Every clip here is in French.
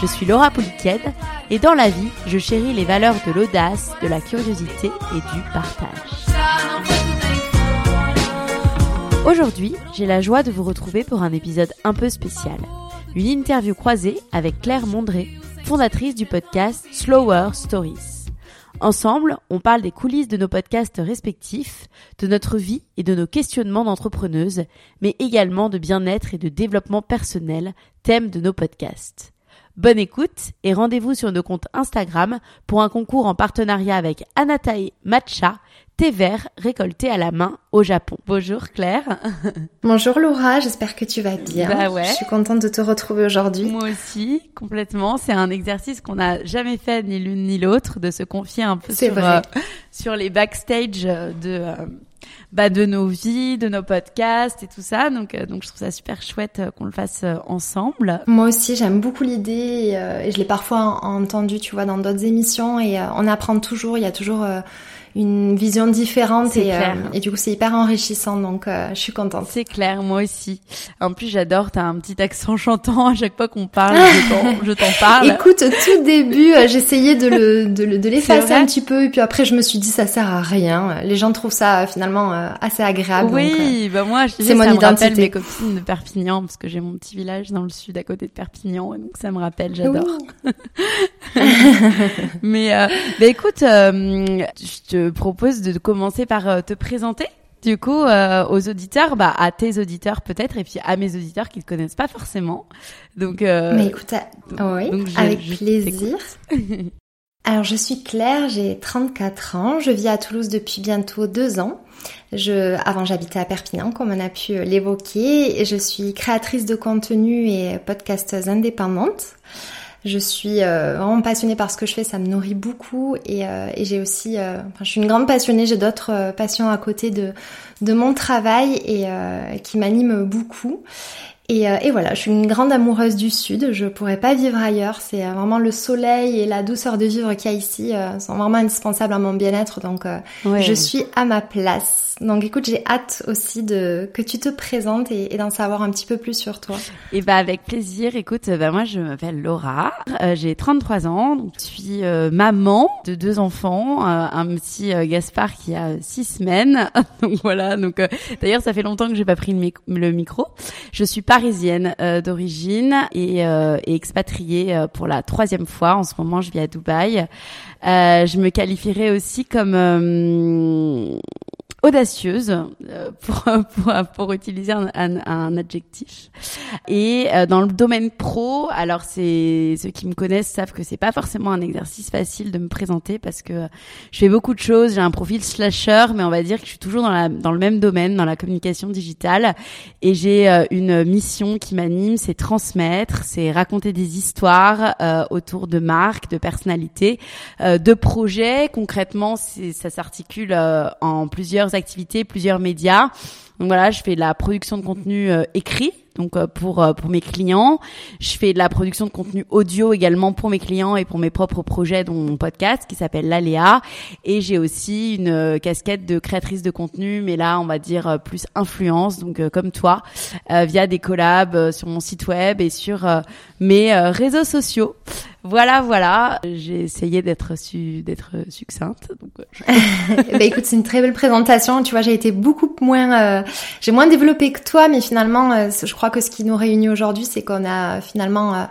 Je suis Laura Pouliken et dans la vie, je chéris les valeurs de l'audace, de la curiosité et du partage. Aujourd'hui, j'ai la joie de vous retrouver pour un épisode un peu spécial. Une interview croisée avec Claire Mondré, fondatrice du podcast Slower Stories. Ensemble, on parle des coulisses de nos podcasts respectifs, de notre vie et de nos questionnements d'entrepreneuse, mais également de bien-être et de développement personnel, thème de nos podcasts. Bonne écoute et rendez-vous sur nos comptes Instagram pour un concours en partenariat avec Anatae Matcha, thé vert récolté à la main au Japon. Bonjour Claire. Bonjour Laura, j'espère que tu vas bien. Bah ouais. Je suis contente de te retrouver aujourd'hui. Moi aussi, complètement. C'est un exercice qu'on n'a jamais fait ni l'une ni l'autre, de se confier un peu sur, euh, sur les backstage de... euh, bah, de nos vies, de nos podcasts et tout ça. Donc, euh, donc je trouve ça super chouette euh, qu'on le fasse euh, ensemble. Moi aussi, j'aime beaucoup l'idée et, euh, et je l'ai parfois en- entendu, tu vois, dans d'autres émissions et euh, on apprend toujours, il y a toujours une vision différente et, euh, et du coup c'est hyper enrichissant donc euh, je suis contente. C'est clair, moi aussi. En plus, j'adore, t'as un petit accent chantant à chaque fois qu'on parle, je t'en- parle. Écoute, tout début, euh, j'essayais de le de, le- de l'effacer un petit peu et puis après je me suis dit ça sert à rien. Les gens trouvent ça euh, finalement euh, assez agréable. donc, oui, bah moi, je c'est mon ça me rappelle identité. mes copines de Perpignan, parce que j'ai mon petit village dans le sud à côté de Perpignan, et donc ça me rappelle, j'adore. oui. Mais euh, bah écoute, euh, je te propose de commencer par euh, te présenter. Du coup, euh, aux auditeurs, bah, à tes auditeurs peut-être, et puis à mes auditeurs qui te connaissent pas forcément. Donc, euh, Mais écoute, euh, oui, donc je- avec je plaisir. Alors, je suis Claire, j'ai 34 ans, je vis à Toulouse depuis bientôt deux ans. Je, avant, j'habitais à Perpignan, comme on a pu l'évoquer, et je suis créatrice de contenu et podcasteuse indépendante. Je suis euh, vraiment passionnée par ce que je fais, ça me nourrit beaucoup, et, euh, j'ai aussi, euh, enfin, je suis une grande passionnée, j'ai d'autres euh, passions à côté de de mon travail et qui m'animent beaucoup. Et, euh, et voilà, je suis une grande amoureuse du Sud. Je pourrais pas vivre ailleurs. C'est euh, vraiment le soleil et la douceur de vivre qu'il y a ici euh, sont vraiment indispensables à mon bien-être. Donc, ouais. je suis à ma place. Donc, écoute, j'ai hâte aussi de que tu te présentes et, et d'en savoir un petit peu plus sur toi. Et bah avec plaisir. Écoute, bah moi je m'appelle Laura, euh, j'ai 33 ans, donc je suis euh, maman de deux enfants, euh, un petit Gaspard qui a six semaines. donc voilà. Donc d'ailleurs ça fait longtemps que j'ai pas pris le, mic- le micro. Je suis parisienne euh, d'origine et, euh, et expatriée euh, pour la troisième fois. En ce moment, je vis à Dubaï. Euh, je me qualifierais aussi comme audacieuse euh, pour, pour, pour utiliser un, un, un adjectif. Et euh, dans le domaine pro, alors c'est ceux qui me connaissent savent que c'est pas forcément un exercice facile de me présenter parce que je fais beaucoup de choses. J'ai un profil slasher, mais on va dire que je suis toujours dans, la, dans le même domaine, dans la communication digitale. Et j'ai euh, une mission qui m'anime, c'est transmettre, c'est raconter des histoires euh, autour de marques, de personnalités, euh, de projets. Concrètement, ça s'articule euh, en plusieurs activités, plusieurs médias. Donc voilà, je fais de la production de contenu euh, écrit, donc euh, pour euh, pour mes clients. Je fais de la production de contenu audio également pour mes clients et pour mes propres projets, dont mon podcast qui s'appelle l'Aléa. Et j'ai aussi une euh, casquette de créatrice de contenu, mais là on va dire plus influence, donc comme toi, via des collabs sur mon site web et sur euh, mes euh, réseaux sociaux. voilà, voilà. J'ai essayé d'être su, d'être succincte. Donc, bah écoute, c'est une très belle présentation. Tu vois, j'ai été beaucoup moins, j'ai moins développé que toi, mais finalement, je crois que ce qui nous réunit aujourd'hui, c'est qu'on a finalement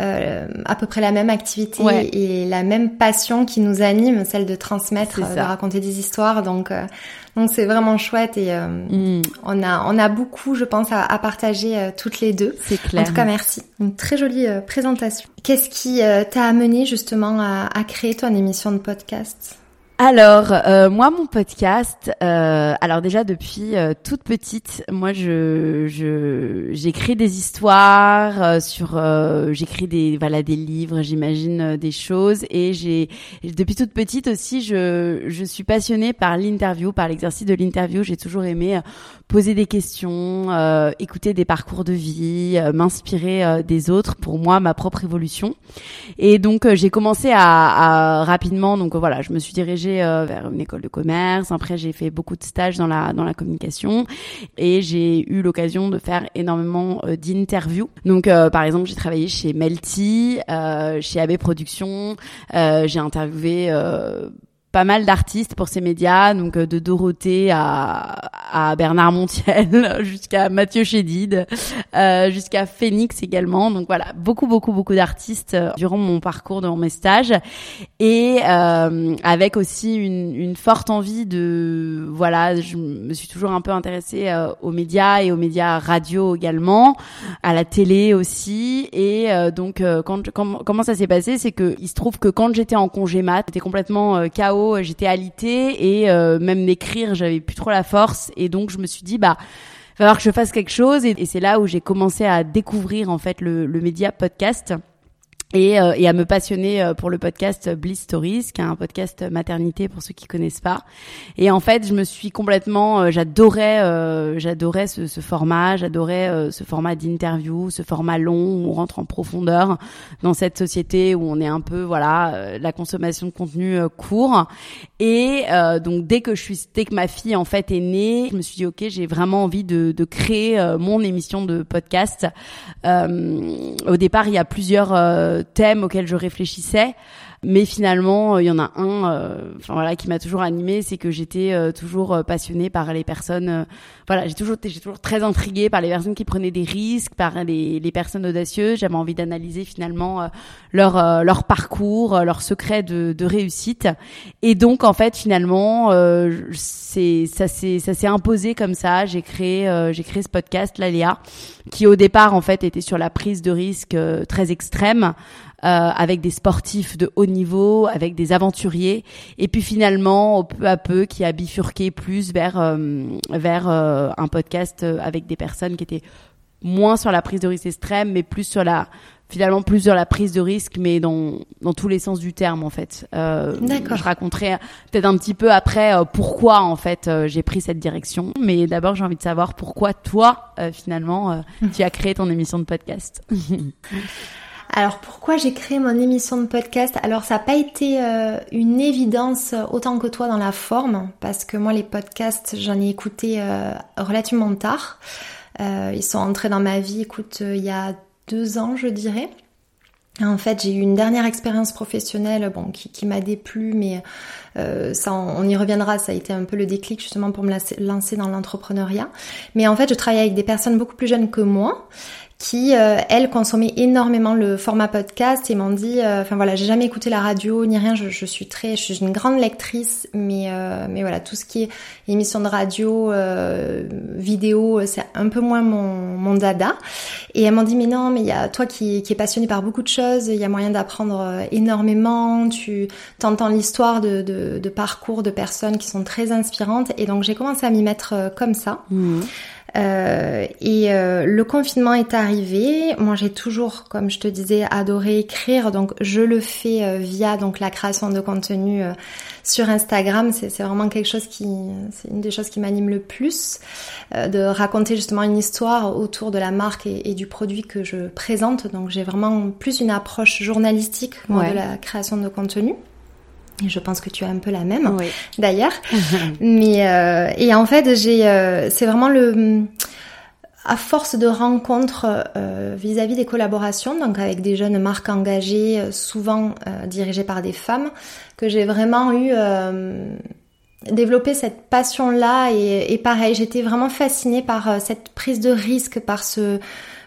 euh, à peu près la même activité et la même passion qui nous anime, celle de transmettre, euh, de raconter des histoires. Donc, euh, donc c'est vraiment chouette et mm. on a on a beaucoup, je pense, à, à partager toutes les deux. C'est clair. En tout cas, merci. Une très jolie présentation. Qu'est-ce qui t'a amené justement à, à créer ton émission de podcast? Alors, euh, moi, mon podcast, euh, alors déjà depuis euh, toute petite, moi, je, j'écris des histoires sur, j'écris des, voilà, des livres, j'imagine des choses, et j'ai depuis toute petite aussi, je, je suis passionnée par l'interview, par l'exercice de l'interview. J'ai toujours aimé poser des questions, écouter des parcours de vie, m'inspirer des autres pour moi, ma propre évolution. Et donc, j'ai commencé à, à rapidement, donc voilà, je me suis dirigée euh, vers une école de commerce. Après, j'ai fait beaucoup de stages dans la dans la communication et j'ai eu l'occasion de faire énormément euh, d'interviews. Donc, euh, par exemple, j'ai travaillé chez Melty, chez AB Productions. j'ai interviewé pas mal d'artistes pour ces médias, donc euh, de Dorothée à, à Bernard Montiel, jusqu'à Mathieu Chédid, euh, jusqu'à Phoenix également. Donc voilà, beaucoup, beaucoup, beaucoup d'artistes euh, durant mon parcours, dans mes stages, et euh, avec aussi une, une, forte envie de, voilà, je me suis toujours un peu intéressée euh, aux médias et aux médias radio également, à la télé aussi, et donc quand, comment ça s'est passé, c'est que il se trouve que quand j'étais en congé mat, j'étais complètement chaos euh, j'étais alitée et euh, même d'écrire, j'avais plus trop la force. Et donc, je me suis dit, bah, va falloir que je fasse quelque chose. Et, c'est là où j'ai commencé à découvrir, en fait, le, le média podcast et, euh, et, à me passionner euh, pour le podcast Bliss Stories, qui est un podcast maternité pour ceux qui connaissent pas. Et en fait, je me suis complètement, euh, j'adorais, j'adorais ce, ce, format, j'adorais ce format d'interview, ce format long où on rentre en profondeur dans cette société où on est un peu, voilà, la consommation de contenu court. Et donc dès que je suis, dès que ma fille en fait est née, je me suis dit ok, j'ai vraiment envie de, de créer mon émission de podcast. au départ, il y a plusieurs thèmes auxquels je réfléchissais. Mais finalement, euh, il y en a un, euh, enfin voilà, qui m'a toujours animée, c'est que j'étais euh, toujours passionnée par les personnes. voilà, j'ai toujours, j'ai toujours très intriguée par les personnes qui prenaient des risques, par les, les personnes audacieuses. J'avais envie d'analyser finalement leur leur parcours, leur secret de, de réussite. Et donc en fait, finalement, c'est ça s'est ça s'est imposé comme ça. J'ai créé j'ai créé ce podcast, l'Aléa, qui au départ en fait était sur la prise de risque très extrême. Euh, avec des sportifs de haut niveau, avec des aventuriers, et puis finalement, peu à peu, qui a bifurqué plus vers euh, vers euh, un podcast avec des personnes qui étaient moins sur la prise de risque extrême, mais plus sur la finalement plus sur la prise de risque, mais dans dans tous les sens du terme en fait. Euh, D'accord. Je raconterai peut-être un petit peu après pourquoi en fait j'ai pris cette direction, mais d'abord j'ai envie de savoir pourquoi toi finalement tu as créé ton émission de podcast. Alors pourquoi j'ai créé mon émission de podcast? Alors ça n'a pas été euh, une évidence autant que toi dans la forme, parce que moi les podcasts j'en ai écouté euh, relativement tard. Euh, ils sont entrés dans ma vie, écoute, il y a deux ans je dirais. En fait, j'ai eu une dernière expérience professionnelle, bon, qui, m'a déplu, mais ça, on, on, y reviendra. Ça a été un peu le déclic justement pour me lancer dans l'entrepreneuriat. Mais en fait, je travaille avec des personnes beaucoup plus jeunes que moi, qui, euh, elles, consommaient énormément le format podcast et m'ont dit, euh, enfin voilà, j'ai jamais écouté la radio ni rien, je, je, suis très, je suis une grande lectrice, mais euh, mais voilà, tout ce qui est émission de radio, euh, vidéo, c'est un peu moins mon, mon dada. Et elles m'ont dit, mais non, mais il y a toi qui, qui est passionné par beaucoup de choses, il y a moyen d'apprendre énormément, tu t'entends l'histoire de, de, de, parcours de personnes qui sont très inspirantes, et donc j'ai commencé à m'y mettre comme ça. Mmh. Euh, et euh, le confinement est arrivé. Moi, j'ai toujours, comme je te disais, adoré écrire. Donc, je le fais euh, via donc la création de contenu sur Instagram. C'est vraiment quelque chose qui, c'est une des choses qui m'anime le plus, de raconter justement une histoire autour de la marque et, et du produit que je présente. Donc, j'ai vraiment plus une approche journalistique moi, de la création de contenu. Et je pense que tu as un peu la même, d'ailleurs. Mais euh, et en fait, j'ai, euh, c'est vraiment le à force de rencontres euh, vis-à-vis des collaborations, donc avec des jeunes marques engagées, euh, souvent euh, dirigées par des femmes, que j'ai vraiment eu développé cette passion-là et, et pareil, j'étais vraiment fascinée par cette prise de risque, par ce euh,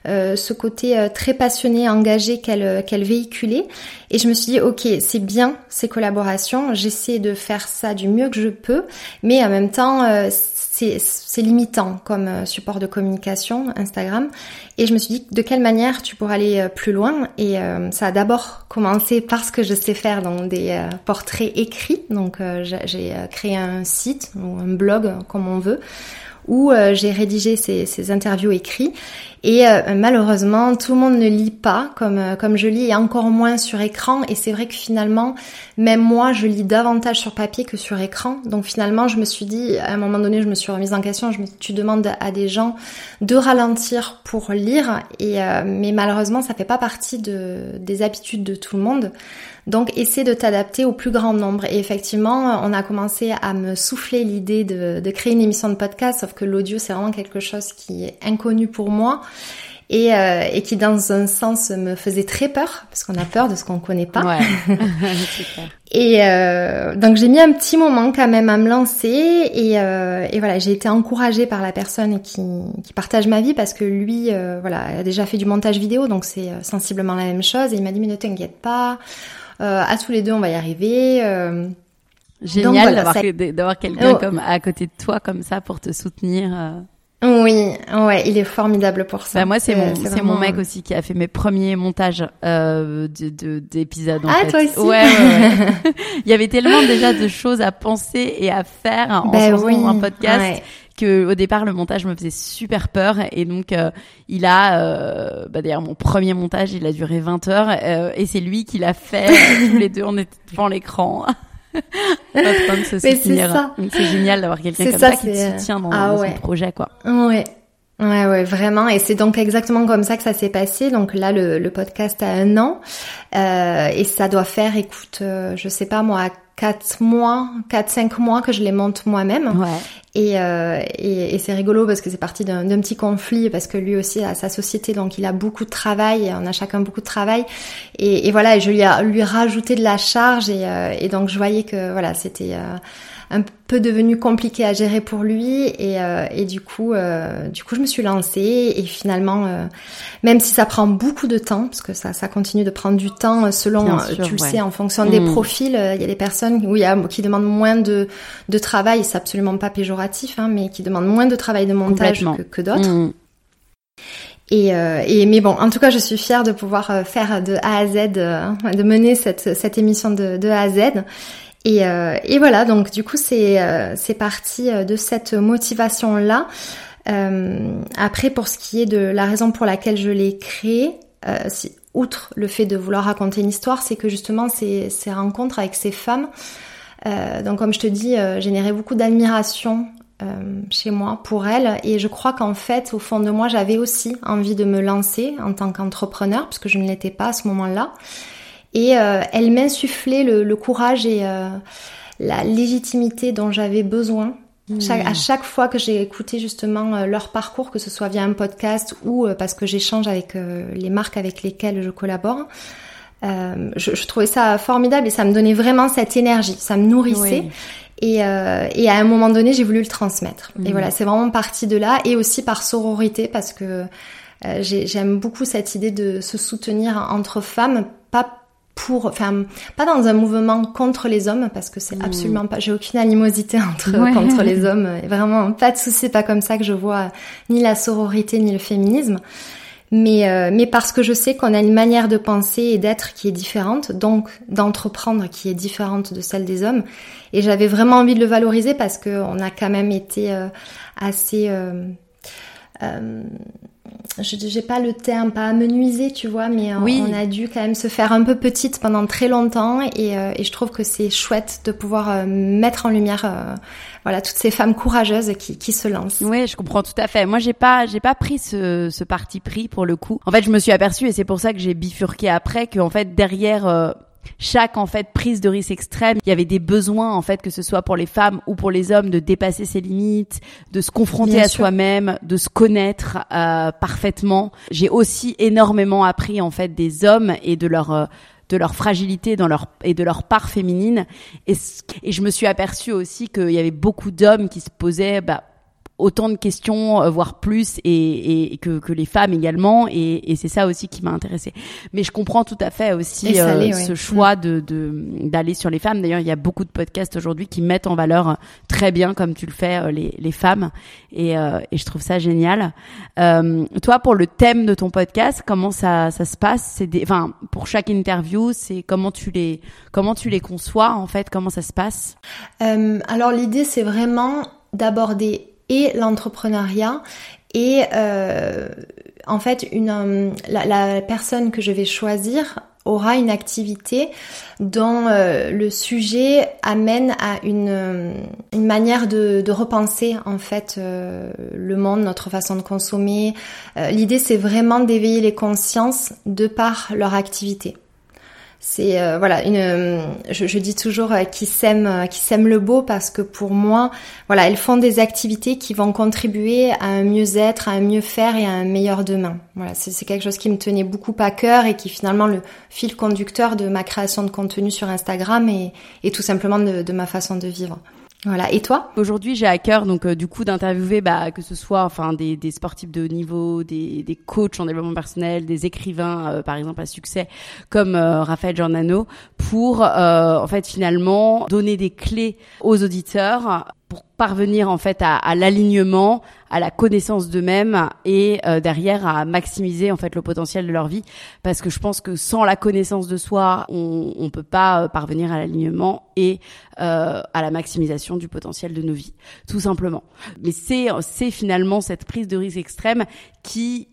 ce côté euh, très passionné, engagé qu'elle euh, qu'elle véhiculait. Et je me suis dit, ok, c'est bien ces collaborations, j'essaie de faire ça du mieux que je peux, mais en même temps, c'est limitant comme support de communication, Instagram. Et je me suis dit, de quelle manière tu pourrais aller plus loin? Et ça a d'abord commencé parce que je sais faire donc, des portraits écrits. Donc j'ai créé un site ou un blog, comme on veut, où j'ai rédigé ces, ces interviews écrits et euh, malheureusement, tout le monde ne lit pas comme euh, comme je lis et encore moins sur écran. Et c'est vrai que finalement, même moi, je lis davantage sur papier que sur écran. Donc finalement, je me suis dit, à un moment donné, je me suis remise en question. Je me, tu demandes à des gens de ralentir pour lire, et euh, mais malheureusement, ça fait pas partie de des habitudes de tout le monde. Donc essaie de t'adapter au plus grand nombre. Et effectivement, on a commencé à me souffler l'idée de, de créer une émission de podcast, sauf que l'audio c'est vraiment quelque chose qui est inconnu pour moi et, euh, et qui dans un sens me faisait très peur parce qu'on a peur de ce qu'on connaît pas. Ouais. et euh, donc j'ai mis un petit moment quand même à me lancer et, euh, et voilà j'ai été encouragée par la personne qui, qui partage ma vie parce que lui euh, voilà a déjà fait du montage vidéo donc c'est euh, sensiblement la même chose et il m'a dit mais ne t'inquiète pas à tous les deux on va y arriver. Génial d'avoir quelqu'un oh. comme à côté de toi comme ça pour te soutenir. Oui, ouais, il est formidable pour ça. Bah moi, c'est mon, c'est mon mec aussi qui a fait mes premiers montages euh, de, d'épisodes. ah, toi aussi. Ouais, ouais, il y avait tellement déjà de choses à penser et à faire en ben faisant un podcast. Que au départ le montage me faisait super peur et donc euh, il a euh, bah d'ailleurs mon premier montage il a duré 20 heures euh, et c'est lui qui l'a fait tous les deux on était devant l'écran c'est génial d'avoir quelqu'un comme ça, qui te soutient dans, ah son projet, quoi. Ouais. Ouais, ouais, vraiment. Et c'est donc exactement comme ça que ça s'est passé. Donc là, le, le podcast a un an. Euh, et ça doit faire, écoute, euh, je sais pas moi, quatre mois, quatre cinq mois que je les monte moi-même. Ouais. Et, euh, et, et c'est rigolo parce que c'est parti d'un petit conflit parce que lui aussi a sa société, donc il a beaucoup de travail. On a chacun beaucoup de travail. Et, et voilà, je lui ai lui rajouté de la charge et, euh, et donc je voyais que voilà, c'était euh, un peu devenu compliqué à gérer pour lui et, euh, et du coup euh, du coup je me suis lancée et finalement euh, même si ça prend beaucoup de temps parce que ça ça continue de prendre du temps selon tu le sais en fonction des mm. profils il y a des personnes où il y a, qui demandent moins de de travail c'est absolument pas péjoratif hein, mais qui demandent moins de travail de montage que, que d'autres mm. Et, euh, et, mais bon, en tout cas, je suis fière de pouvoir faire de A à Z, de mener cette, cette émission de, de A à Z. Et, euh, et voilà, donc du coup, c'est euh, parti euh, de cette motivation-là. après, pour ce qui est de la raison pour laquelle je l'ai créé, outre le fait de vouloir raconter une histoire, c'est que justement ces, ces rencontres avec ces femmes, donc comme je te dis, généraient beaucoup d'admiration chez moi pour elles et je crois qu'en fait au fond de moi j'avais aussi envie de me lancer en tant qu'entrepreneur puisque je ne l'étais pas à ce moment-là et euh, elle m'insufflait le, le, courage et euh, la légitimité dont j'avais besoin. à chaque fois que j'ai écouté justement euh, leur parcours, que ce soit via un podcast ou parce que j'échange avec les marques avec lesquelles je collabore, euh, je, je, trouvais ça formidable et ça me donnait vraiment cette énergie, ça me nourrissait. Et, euh, et, à un moment donné, j'ai voulu le transmettre. Et voilà, c'est vraiment parti de là et aussi par sororité parce que euh, j'aime beaucoup cette idée de se soutenir entre femmes, pas pour, enfin, pas dans un mouvement contre les hommes, parce que c'est mmh. absolument pas, j'ai aucune animosité entre, contre les hommes, vraiment pas de souci, pas comme ça que je vois ni la sororité ni le féminisme. Mais, euh, mais parce que je sais qu'on a une manière de penser et d'être qui est différente, donc d'entreprendre qui est différente de celle des hommes. Et j'avais vraiment envie de le valoriser parce qu'on a quand même été euh, assez... Euh, euh j'ai pas le terme, pas amenuiser, tu vois, mais euh, on a dû quand même se faire un peu petite pendant très longtemps et, euh, et je trouve que c'est chouette de pouvoir euh, mettre en lumière voilà toutes ces femmes courageuses qui, qui se lancent. Oui, je comprends tout à fait. Moi, j'ai pas j'ai pas pris ce, ce parti pris pour le coup. En fait, je me suis aperçue et c'est pour ça que j'ai bifurqué après que en fait derrière chaque en fait prise de risque extrême, il y avait des besoins en fait que ce soit pour les femmes ou pour les hommes de dépasser ses limites, de se confronter à soi-même, de se connaître euh, parfaitement. J'ai aussi énormément appris en fait des hommes et de leur euh, de leur fragilité dans leur et de leur part féminine et, et je me suis aperçue aussi qu'il y avait beaucoup d'hommes qui se posaient bah, autant de questions, euh, voire plus, et, et que, que, les femmes également. Et, et c'est ça aussi qui m'a intéressée. Mais je comprends tout à fait aussi euh, ce choix mm. de d'aller sur les femmes. D'ailleurs, il y a beaucoup de podcasts aujourd'hui qui mettent en valeur euh, très bien, comme tu le fais, les, les femmes. Et, et je trouve ça génial. Euh, toi, pour le thème de ton podcast, comment ça, ça se passe? C'est enfin, pour chaque interview, c'est comment tu les comment tu les conçois en fait? Comment ça se passe? Alors l'idée, c'est vraiment d'aborder et l'entrepreneuriat et euh, en fait une euh, la, personne que je vais choisir aura une activité dont euh, le sujet amène à une, une manière de, de, repenser en fait le monde, notre façon de consommer. L'idée c'est vraiment d'éveiller les consciences de par leur activité. C'est euh, voilà une. Euh, je, dis toujours euh, qui sème qui sème le beau parce que pour moi voilà elles font des activités qui vont contribuer à un mieux-être, à un mieux faire et à un meilleur demain. Voilà c'est quelque chose qui me tenait beaucoup à cœur et qui finalement le fil conducteur de ma création de contenu sur Instagram et, et tout simplement de ma façon de vivre. Voilà. Et toi Aujourd'hui, j'ai à cœur donc euh, du coup d'interviewer bah, que ce soit enfin des, des sportifs de haut niveau, des, des coachs en développement personnel, des écrivains euh, par exemple à succès comme euh, Raphaël Giordano pour en fait finalement donner des clés aux auditeurs parvenir en fait à, à l'alignement, à la connaissance d'eux-mêmes et euh, derrière à maximiser en fait le potentiel de leur vie parce que je pense que sans la connaissance de soi, on on peut pas euh, parvenir à l'alignement et euh, à la maximisation du potentiel de nos vies, tout simplement. Mais c'est c'est finalement cette prise de risque extrême qui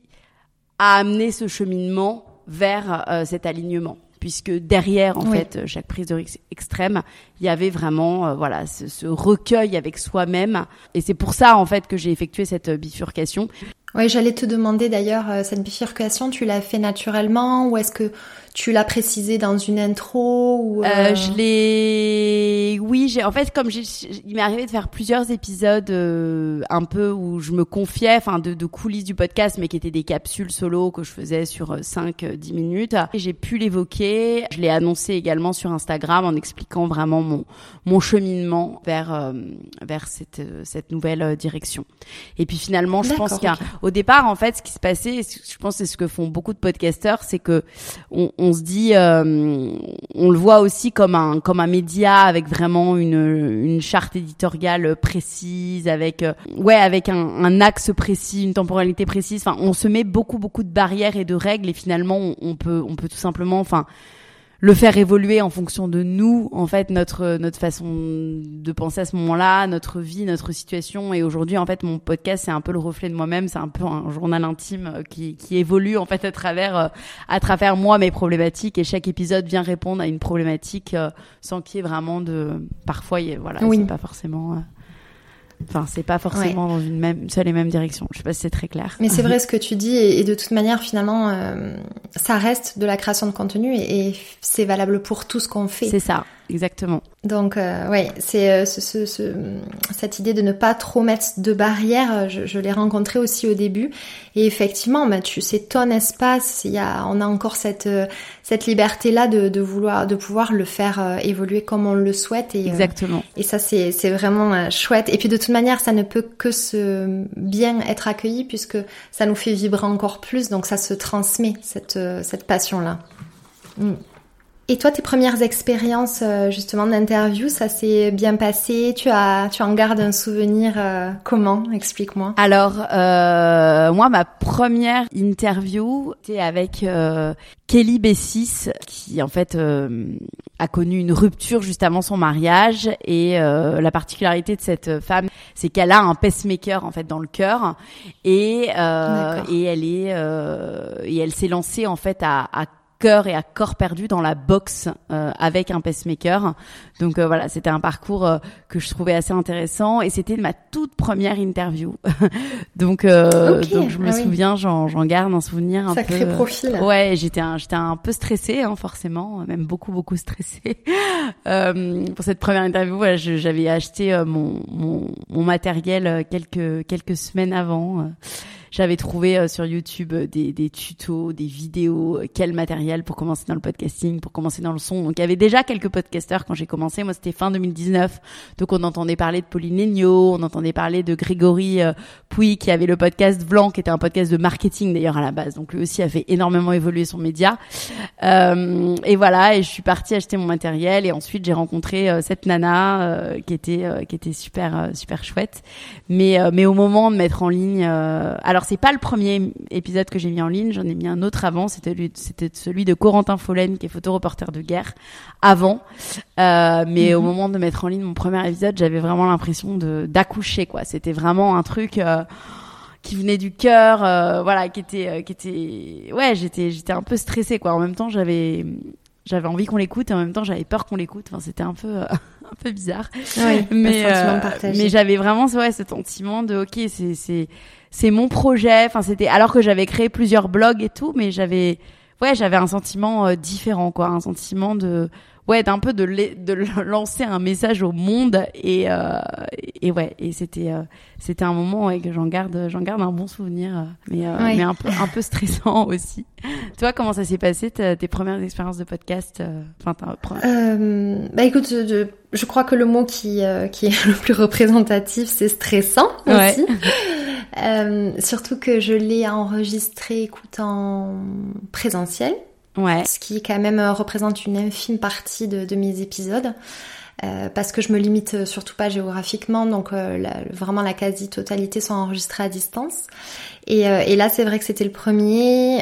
a amené ce cheminement vers euh, cet alignement puisque derrière en fait chaque prise de risque extrême, il y avait vraiment euh, voilà ce, ce, recueil avec soi-même et c'est pour ça en fait que j'ai effectué cette bifurcation. Oui, j'allais te demander d'ailleurs euh, cette bifurcation, tu l'as fait naturellement ou est-ce que tu l'as précisé dans une intro ou euh... Euh, je l'ai oui j'ai en fait comme il m'est arrivé de faire plusieurs épisodes euh, un peu où je me confiais enfin de, de, coulisses du podcast mais qui étaient des capsules solo que je faisais sur 5 euh, 10 minutes. Et j'ai pu l'évoquer. Je l'ai annoncé également sur Instagram en expliquant vraiment mon mon cheminement vers euh, vers cette cette nouvelle direction. Et puis finalement je pense qu'au départ en fait ce qui se passait je pense c'est ce que font beaucoup de podcasteurs c'est que on on se dit, euh, on le voit aussi comme un comme un média avec vraiment une une charte éditoriale précise, avec euh, ouais avec un, axe précis, une temporalité précise. Enfin, on se met beaucoup beaucoup de barrières et de règles et finalement on peut on peut tout simplement, enfin le faire évoluer en fonction de nous, en fait, notre notre façon de penser à ce moment-là, notre vie, notre situation. Et aujourd'hui, en fait, mon podcast, c'est un peu le reflet de moi-même. C'est un peu un journal intime euh, qui, qui évolue en fait à travers euh, à travers moi mes problématiques. Et chaque épisode vient répondre à une problématique euh, sans qu'il y ait vraiment de. Parfois, voilà, oui. c'est pas forcément. Enfin, c'est pas forcément dans une même seule et même direction. Je sais pas si c'est très clair. Mais c'est vrai ce que tu dis et, de toute manière, finalement, euh, ça reste de la création de contenu et, et c'est valable pour tout ce qu'on fait. C'est ça. Exactement. Donc, euh, ouais, c'est euh, ce, ce, ce, cette idée de ne pas trop mettre de barrières. Euh, je, je l'ai rencontré aussi au début, et effectivement, bah, tu, c'est ton espace. Il y a, on a encore cette euh, cette liberté là de, de vouloir, de pouvoir le faire évoluer comme on le souhaite. Et, Exactement. et ça, c'est c'est vraiment chouette. Et puis de toute manière, ça ne peut que se bien être accueilli puisque ça nous fait vibrer encore plus. Donc ça se transmet cette cette passion là. Mm. Et toi, tes premières expériences euh, justement d'interview, ça s'est bien passé? Tu as, tu en gardes un souvenir euh, comment Explique-moi. Alors, euh, moi, ma première interview était avec euh, Kelly Bessis, qui en fait a connu une rupture juste avant son mariage. Et la particularité de cette femme, c'est qu'elle a un pacemaker en fait dans le cœur, et et elle est et elle s'est lancée en fait à, à cœur et à corps perdu dans la boxe euh, avec un pacemaker. Donc euh, voilà, c'était un parcours euh, que je trouvais assez intéressant et c'était ma toute première interview. donc, donc je me ah souviens, j'en, j'en garde un souvenir un Sacré peu. profil. Ouais, j'étais un, j'étais un peu stressée, hein, forcément, même beaucoup beaucoup stressée pour cette première interview. Voilà, j'avais acheté mon, mon, mon matériel quelques quelques semaines avant. J'avais trouvé euh, sur YouTube euh, des, des, tutos, des vidéos, euh, quel matériel pour commencer dans le podcasting, pour commencer dans le son. Donc il y avait déjà quelques podcasteurs quand j'ai commencé. Moi c'était fin 2019, donc on entendait parler de Pauline Legno, on entendait parler de Grégory Pouy qui avait le podcast Blanc, qui était un podcast de marketing d'ailleurs à la base. Donc lui aussi a fait énormément évoluer son média. Euh, et voilà, et je suis partie acheter mon matériel et ensuite j'ai rencontré cette nana qui était qui était super super chouette. Mais mais au moment de mettre en ligne, alors c'est pas le premier épisode que j'ai mis en ligne, j'en ai mis un autre avant, c'était celui de Corentin Follen qui est photoreporter de guerre avant. Euh, mais au mhm. moment de mettre en ligne mon premier épisode, j'avais vraiment l'impression de d'accoucher quoi. C'était vraiment un truc euh, qui venait du cœur, euh, voilà, qui était qui était ouais, j'étais j'étais un peu stressée quoi. En même temps, j'avais j'avais envie qu'on l'écoute et en même temps j'avais peur qu'on l'écoute. Enfin, c'était un peu un peu bizarre. Mais mais j'avais vraiment ouais ce sentiment de ok c'est c'est c'est mon projet. Enfin, c'était alors que j'avais créé plusieurs blogs et tout, mais j'avais, ouais, j'avais un sentiment euh, différent, quoi, un sentiment de, ouais, d'un peu de, de lancer un message au monde et euh, et ouais, et c'était euh, c'était un moment ouais, que j'en garde, j'en garde un bon souvenir, mais mais un peu un peu stressant aussi. Toi, comment ça s'est passé tes premières expériences de podcast Enfin, bah écoute, je, je, crois que le mot qui qui est le plus représentatif, c'est stressant aussi. Euh, surtout que je l'ai enregistré écoute en présentiel. Ouais. Ce qui quand même euh, représente une infime partie de, de mes épisodes. Euh, parce que je me limite surtout pas géographiquement, donc euh, vraiment la quasi-totalité sont enregistrées à distance. Et, euh, et là, c'est vrai que c'était le premier.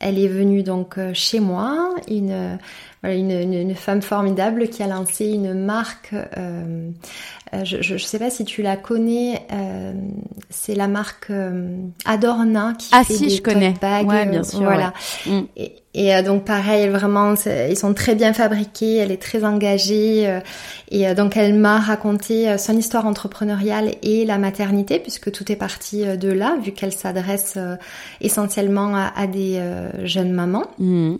elle est venue donc chez moi, une une, une, femme formidable qui a lancé une marque. Euh, je ne sais pas si tu la connais. Euh, c'est la marque euh, Adorna qui ah, fait si, des je connais. bags. Ouais, bien sûr. Voilà. Mm. Et, et donc pareil, vraiment, ils sont très bien fabriqués. Elle est très engagée. et donc elle m'a raconté son histoire entrepreneuriale et la maternité, puisque tout est parti de là, vu qu'elle s'adresse essentiellement à, à des jeunes mamans. Mm.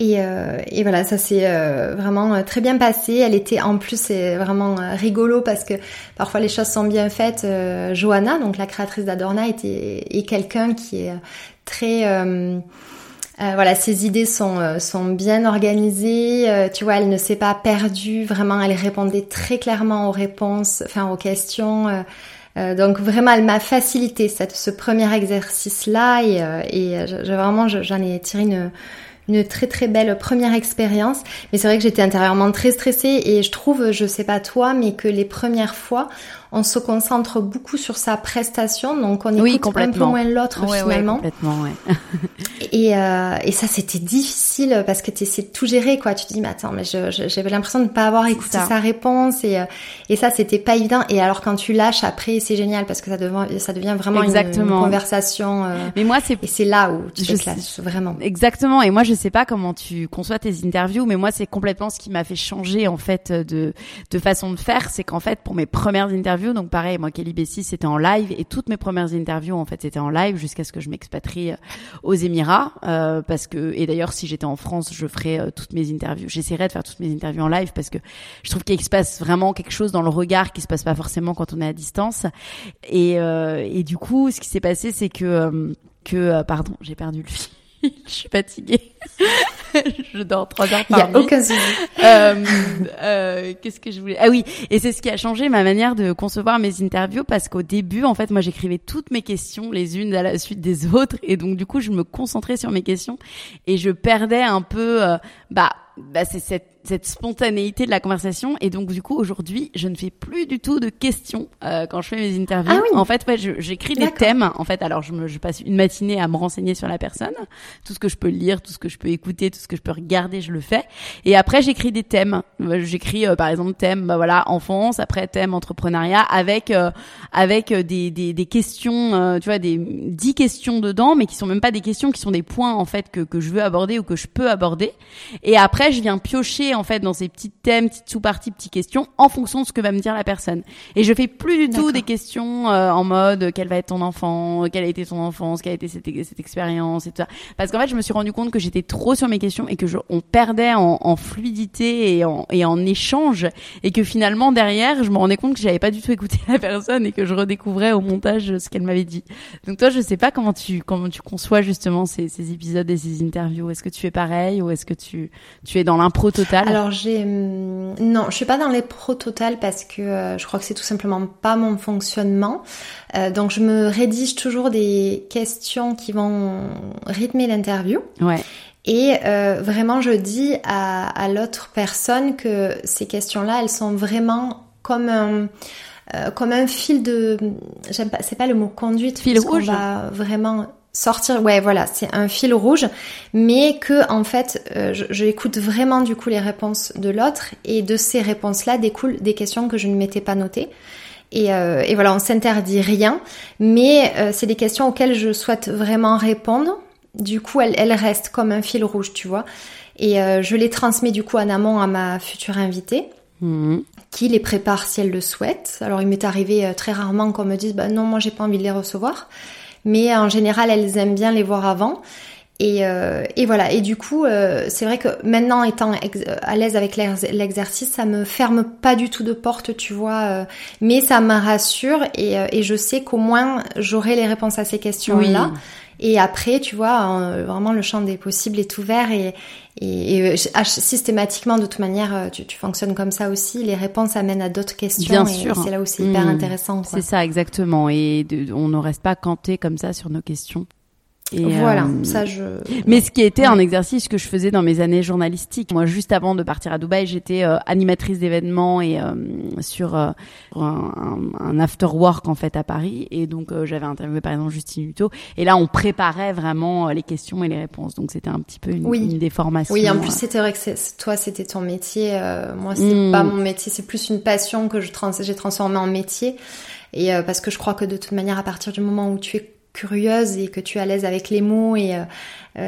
Et, euh, et, voilà, ça s'est euh, vraiment euh, très bien passé. Elle était en plus c'est vraiment rigolo parce que parfois les choses sont bien faites. Johanna, donc la créatrice d'Adorna, était est quelqu'un qui est très voilà, ses idées sont sont bien organisées. tu vois, elle ne s'est pas perdue. Vraiment, elle répondait très clairement aux réponses, enfin aux questions. donc vraiment, elle m'a facilité cette, ce premier exercice-là et, et vraiment, j'en ai tiré une une très très belle première expérience. Mais c'est vrai que j'étais intérieurement très stressée et je trouve, je sais pas toi, mais que les premières fois, on se concentre beaucoup sur sa prestation, donc on écoute un peu moins l'autre finalement. complètement, ouais. et, euh, et ça, c'était difficile parce que tu essaies de tout gérer, quoi. Tu te dis, mais attends, mais j'avais l'impression de ne pas avoir écouté sa réponse et, euh, et ça, c'était pas évident. Et alors quand tu lâches après, c'est génial parce que ça devient, ça devient vraiment Une, conversation. Euh, mais moi, c'est et c'est là où tu te vraiment. Exactement. Et moi, je sais pas comment tu conçois tes interviews, mais moi, c'est complètement ce qui m'a fait changer en fait de de façon de faire, c'est qu'en fait, pour mes premières interviews donc pareil, moi, Kelly Bessie, c'était en live et toutes mes premières interviews, en fait, c'était en live jusqu'à ce que je m'expatrie euh, aux Émirats. Euh, parce que, et d'ailleurs, si j'étais en France, je ferais euh, toutes mes interviews. J'essaierais de faire toutes mes interviews en live parce que je trouve qu'il se passe vraiment quelque chose dans le regard qui se passe pas forcément quand on est à distance. Et, et du coup, ce qui s'est passé, c'est que, que, pardon, j'ai perdu le fil. je suis fatiguée. je dors trois heures par nuit. Il y a aucun souci. Euh, euh, Qu'est-ce que je voulais? Ah oui, et c'est ce qui a changé ma manière de concevoir mes interviews parce qu'au début, en fait, moi, j'écrivais toutes mes questions les unes à la suite des autres, et donc du coup, je me concentrais sur mes questions et je perdais un peu, euh, bah bah c'est cette cette spontanéité de la conversation et donc du coup aujourd'hui je ne fais plus du tout de questions euh, quand je fais mes interviews. Ah oui. En fait, ouais, je- j'écris des thèmes. En fait, alors je, me, je passe une matinée à me renseigner sur la personne, tout ce que je peux lire, tout ce que je peux écouter, tout ce que je peux regarder, je le fais. Et après j'écris des thèmes. Euh, J'écris euh, par exemple thème bah voilà enfance, après thème entrepreneuriat avec euh, avec euh, des, des des questions, euh, tu vois des dix questions dedans, mais qui sont même pas des questions, qui sont des points en fait que que je veux aborder ou que je peux aborder. Et après, je viens piocher en fait dans ces petits thèmes, petites sous-parties, petites questions en fonction de ce que va me dire la personne. Et je fais plus du tout des questions euh, en mode euh, quel va être ton enfant, quelle a été ton enfance, quelle a été cette, cette expérience et tout ça. Parce qu'en fait, je me suis rendu compte que j'étais trop sur mes questions et que je, on perdait en, en fluidité et en, et en échange et que finalement derrière, je me rendais compte que j'avais pas du tout écouté la personne et que je redécouvrais au montage ce qu'elle m'avait dit. Donc toi, je sais pas comment tu comment tu conçois justement ces, ces épisodes et ces interviews. Est-ce que tu fais pareil ou est-ce que tu tu es dans l'impro total Alors j'ai hum, non, je suis pas dans les pro total parce que euh, je crois que c'est tout simplement pas mon fonctionnement. Euh, donc je me rédige toujours des questions qui vont rythmer l'interview Ouais. et euh, vraiment je dis à, à l'autre personne que ces questions-là, elles sont vraiment comme un euh, comme un fil de j'aime pas c'est pas le mot conduite Fil rouge. va vraiment sortir ouais voilà c'est un fil rouge mais que en fait euh, je, je écoute vraiment du coup les réponses de l'autre et de ces réponses là découlent des questions que je ne m'étais pas notées et, euh, et voilà on s'interdit rien mais euh, c'est des questions auxquelles je souhaite vraiment répondre du coup elles, elles restent comme un fil rouge tu vois et euh, je les transmets du coup en amont à ma future invitée Mhm. qui les prépare si elle le souhaite. Alors il m'est arrivé euh, très rarement qu'on me dise bah non moi j'ai pas envie de les recevoir, mais en général elles aiment bien les voir avant. Et, euh, et voilà. Et du coup, euh, c'est vrai que maintenant étant à l'aise avec l'ex- l'exercice, ça me ferme pas du tout de porte, tu vois. euh, mais ça me rassure et, euh, et je sais qu'au moins j'aurai les réponses à ces questions-là. Et après, tu vois, euh, vraiment le champ des possibles est ouvert et, et, et, euh, ah, systématiquement, de toute manière, euh, tu, tu fonctionnes comme ça aussi. Les réponses amènent à d'autres questions. Bien et sûr. C'est là où c'est hyper Mmh. intéressant. C'est ça exactement et de- on ne reste pas canté comme ça sur nos questions. Et, Voilà, euh, ça je. Mais ce qui était Ouais. un exercice que je faisais dans mes années journalistiques. Moi, juste avant de partir à Dubaï, j'étais euh, animatrice d'événements et euh, sur euh, un, un- after work en fait à Paris. Et donc euh, j'avais interviewé par exemple Justine Hutto. Et là, on préparait vraiment les questions et les réponses. Donc c'était un petit peu une, Oui. une des formations. Oui, en plus c'était vrai que toi c'était ton métier. euh, moi c'est Mm. pas mon métier, c'est plus une passion que je trans j'ai transformé en métier. Et euh, parce que je crois que de toute manière, à partir du moment où tu es curieuse et que tu es à l'aise avec les mots et euh,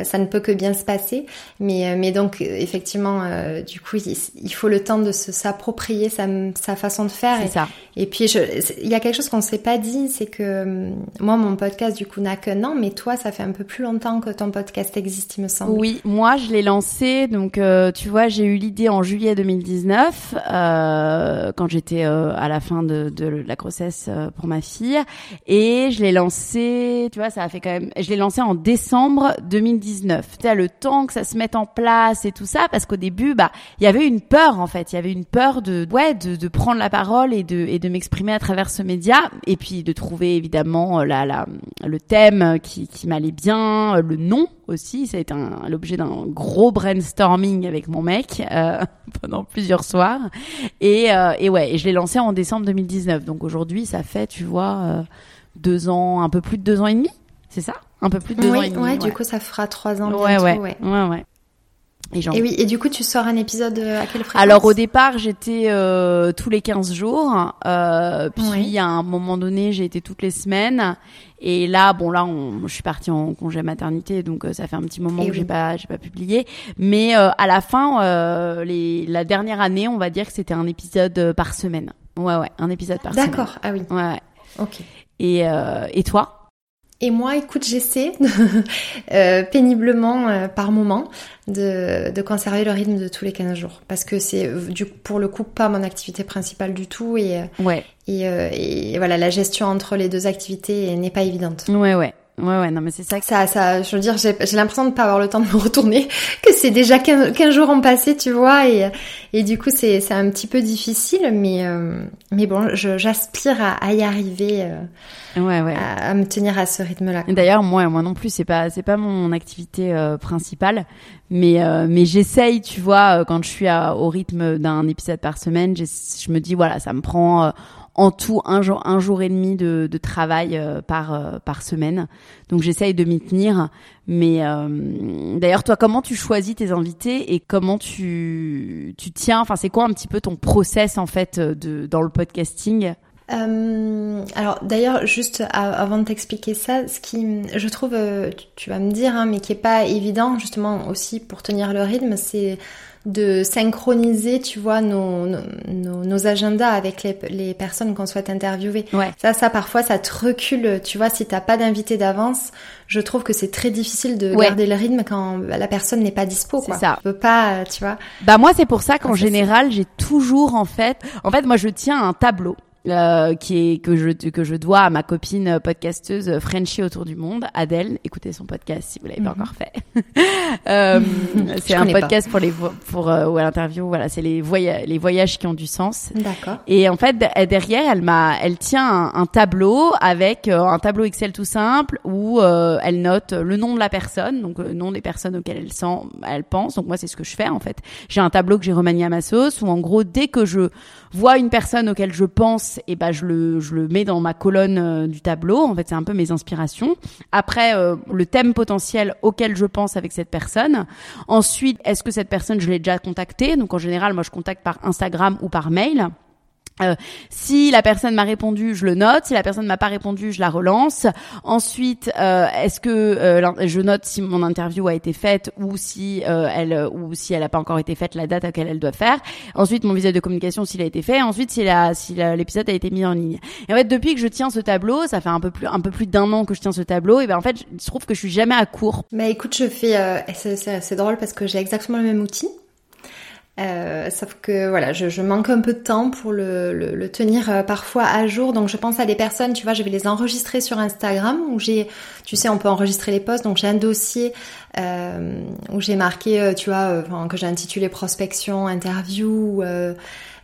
ça ne peut que bien se passer. Mais, euh, mais donc euh, effectivement, euh, du coup, il, il faut le temps de s'approprier sa, sa façon de faire. c'est Et, ça. et puis, je- il y a quelque chose qu'on ne s'est pas dit, c'est que hum, moi, mon podcast, du coup, n'a qu'un an, mais toi, ça fait un peu plus longtemps que ton podcast existe, il me semble. Oui, moi je l'ai lancé, donc euh, tu vois, j'ai eu l'idée en juillet 2019, euh, quand j'étais euh, à la fin de, de la grossesse euh, pour ma fille, et je l'ai lancé, tu vois, ça a fait quand même, je l'ai lancé en décembre 2019. Tu sais, le temps que ça se mette en place et tout ça, parce qu'au début, bah, il y avait une peur en fait, il y avait une peur de, ouais, de, prendre la parole et de et de m'exprimer à travers ce média, et puis de trouver évidemment euh, la, la le thème qui qui m'allait bien, euh, le nom aussi, ça a été l'objet d'un gros brainstorming avec mon mec euh, pendant plusieurs soirs. Et, euh, et ouais, et je l'ai lancé en décembre 2019. Donc aujourd'hui, ça fait, tu vois, euh, deux ans, un peu plus de deux ans et demi, c'est ça? Un peu plus de deux oui, ans et demi. ouais, du coup, ça fera trois ans ouais, bientôt, ouais, ouais. ouais, ouais. Et Et oui, et du coup, tu sors un épisode euh, à quelle fréquence? Alors au départ, j'étais euh, tous les 15 jours, euh, puis Oui. à un moment donné, j'ai été toutes les semaines. Et là, bon là, on, je suis partie en congé maternité, donc euh, ça fait un petit moment Et que oui. j'ai pas, j'ai pas publié. Mais euh, à la fin, euh, les, la dernière année, on va dire que c'était un épisode par semaine. Ouais, ouais, un épisode par semaine. D'accord, ah oui, Ouais. ouais. ok. Et euh, et toi? Et moi, écoute, j'essaie euh, péniblement euh, par moment de, de conserver le rythme de tous les 15 jours. Parce que c'est euh, du pour le coup pas mon activité principale du tout et, euh, Ouais, et, euh, et voilà, la gestion entre les deux activités n'est pas évidente. ouais, ouais. Ouais, ouais, non, mais c'est ça. Que... Ça, ça, je veux dire, j'ai l'impression de pas avoir le temps de me retourner, que c'est déjà 15, jours en passé, tu vois, et, et du coup, c'est, c'est un petit peu difficile, mais, euh, mais bon, j'aspire à, à, y arriver, euh, ouais, ouais. À, me tenir à ce rythme-là. D'ailleurs, moi, moi non plus, c'est pas, c'est pas mon activité euh, principale, mais, euh, mais j'essaye, tu vois, quand je suis à, au rythme d'un épisode par semaine, je me dis, voilà, ça me prend en tout un jour, un jour et demi de, de travail euh, par, euh, par semaine. Donc j'essaye de m'y tenir. Mais euh, d'ailleurs, toi, comment tu choisis tes invités et comment tu, tu tiens? Enfin, c'est quoi un petit peu ton process en fait de, dans le podcasting? Euh, alors d'ailleurs, juste avant de t'expliquer ça, ce qui, je trouve, tu, vas me dire, hein, mais qui est pas évident justement aussi pour tenir le rythme, c'est de synchroniser, tu vois, nos, nos, nos agendas avec les, les personnes qu'on souhaite interviewer. Ouais. Ça, ça, parfois, ça te recule, tu vois, si t'as pas d'invité d'avance, je trouve que c'est très difficile de garder le rythme quand la personne n'est pas dispo, quoi. ça. Tu peux pas, tu vois. Bah, moi, c'est pour ça qu'en général, j'ai toujours, en fait, en fait, moi, je tiens un tableau. Euh, qui est que je que je dois à ma copine podcasteuse Frenchie autour du monde, Adèle. Écoutez son podcast si vous l'avez pas mhm. encore fait. euh, c'est un podcast pour les pour euh, ou à l'interview. Voilà, c'est les voyages les voyages qui ont du sens. D'accord. Et en fait derrière, elle m'a elle tient un, tableau avec euh, un tableau Excel tout simple où elle note le nom de la personne, donc le nom des personnes auxquelles elle sent, elle pense. Donc moi c'est ce que je fais en fait. J'ai un tableau que j'ai remanié à ma sauce où en gros dès que je vois une personne auquel je pense, et ben je le je le mets dans ma colonne euh, du tableau. En fait, c'est un peu mes inspirations. Après, euh, le thème potentiel auquel je pense avec cette personne. Ensuite, est-ce que cette personne je l'ai déjà contactée? Donc en général, moi je contacte par Instagram ou par mail. Euh, si la personne m'a répondu, je le note. Si la personne m'a pas répondu, je la relance. Ensuite, euh, est-ce que euh, je note si mon interview a été faite ou si elle ou si elle n'a pas encore été faite, la date à laquelle elle doit faire. Ensuite, mon visuel de communication s'il a été fait. Ensuite, si la si l'épisode a été mis en ligne. Et en fait, depuis que je tiens ce tableau, ça fait un peu plus un peu plus d'un an que je tiens ce tableau. Et ben en fait, je trouve que je suis jamais à court. Mais écoute, je fais. c'est drôle parce que j'ai exactement le même outil. Euh, sauf que voilà, je, je, manque un peu de temps pour le, le, le, tenir euh, parfois à jour. Donc je pense à des personnes, tu vois, je vais les enregistrer sur Instagram où j'ai, tu sais, on peut enregistrer les posts. Donc j'ai un dossier euh, où j'ai marqué, euh, tu vois, enfin, que j'ai intitulé prospection, interview.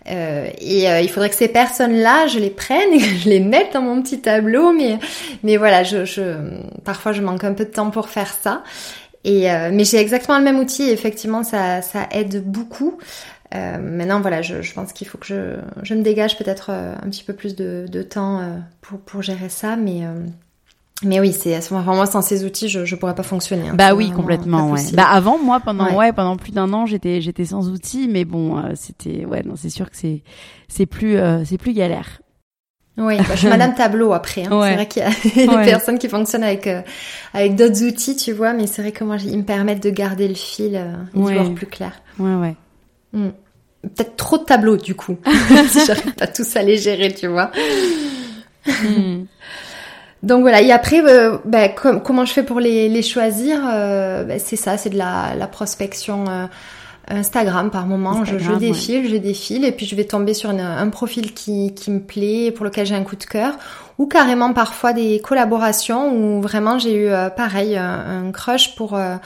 et il faudrait que ces personnes-là, je les prenne et que je les mette dans mon petit tableau. Mais, mais voilà, je, je, parfois je manque un peu de temps pour faire ça. Et, euh, mais j'ai exactement le même outil et effectivement ça, ça aide beaucoup. Euh, maintenant voilà, je, je pense qu'il faut que je, je me dégage peut-être euh, un petit peu plus de, de temps euh, pour, pour gérer ça, mais mais oui, c'est enfin, moi sans ces outils, je je pourrais pas fonctionner. Hein, bah oui, complètement. Ouais. Bah avant moi pendant ouais, pendant plus d'un an, j'étais j'étais sans outils, mais bon, c'était ouais non, c'est sûr que c'est c'est plus c'est plus galère. Oui, bah, je suis Madame Tableau après. Hein. C'est vrai qu'il y a des personnes qui fonctionnent avec euh, avec d'autres outils, tu vois, mais c'est vrai que moi, ils me permettent de garder le fil euh, et de voir plus clair. Ouais, ouais. Hmm. Peut-être trop de tableaux, du coup, si j'arrive pas tous à les gérer, tu vois. Hmm. Donc voilà, et après, euh, bah, comment je fais pour les, les choisir bah, C'est ça, c'est de la, la prospection Instagram par moment. je, je, défile, je défile, et puis je vais tomber sur un profil qui, qui me plaît, pour lequel j'ai un coup de cœur, ou carrément parfois des collaborations où vraiment j'ai eu euh, pareil un, crush pour euh,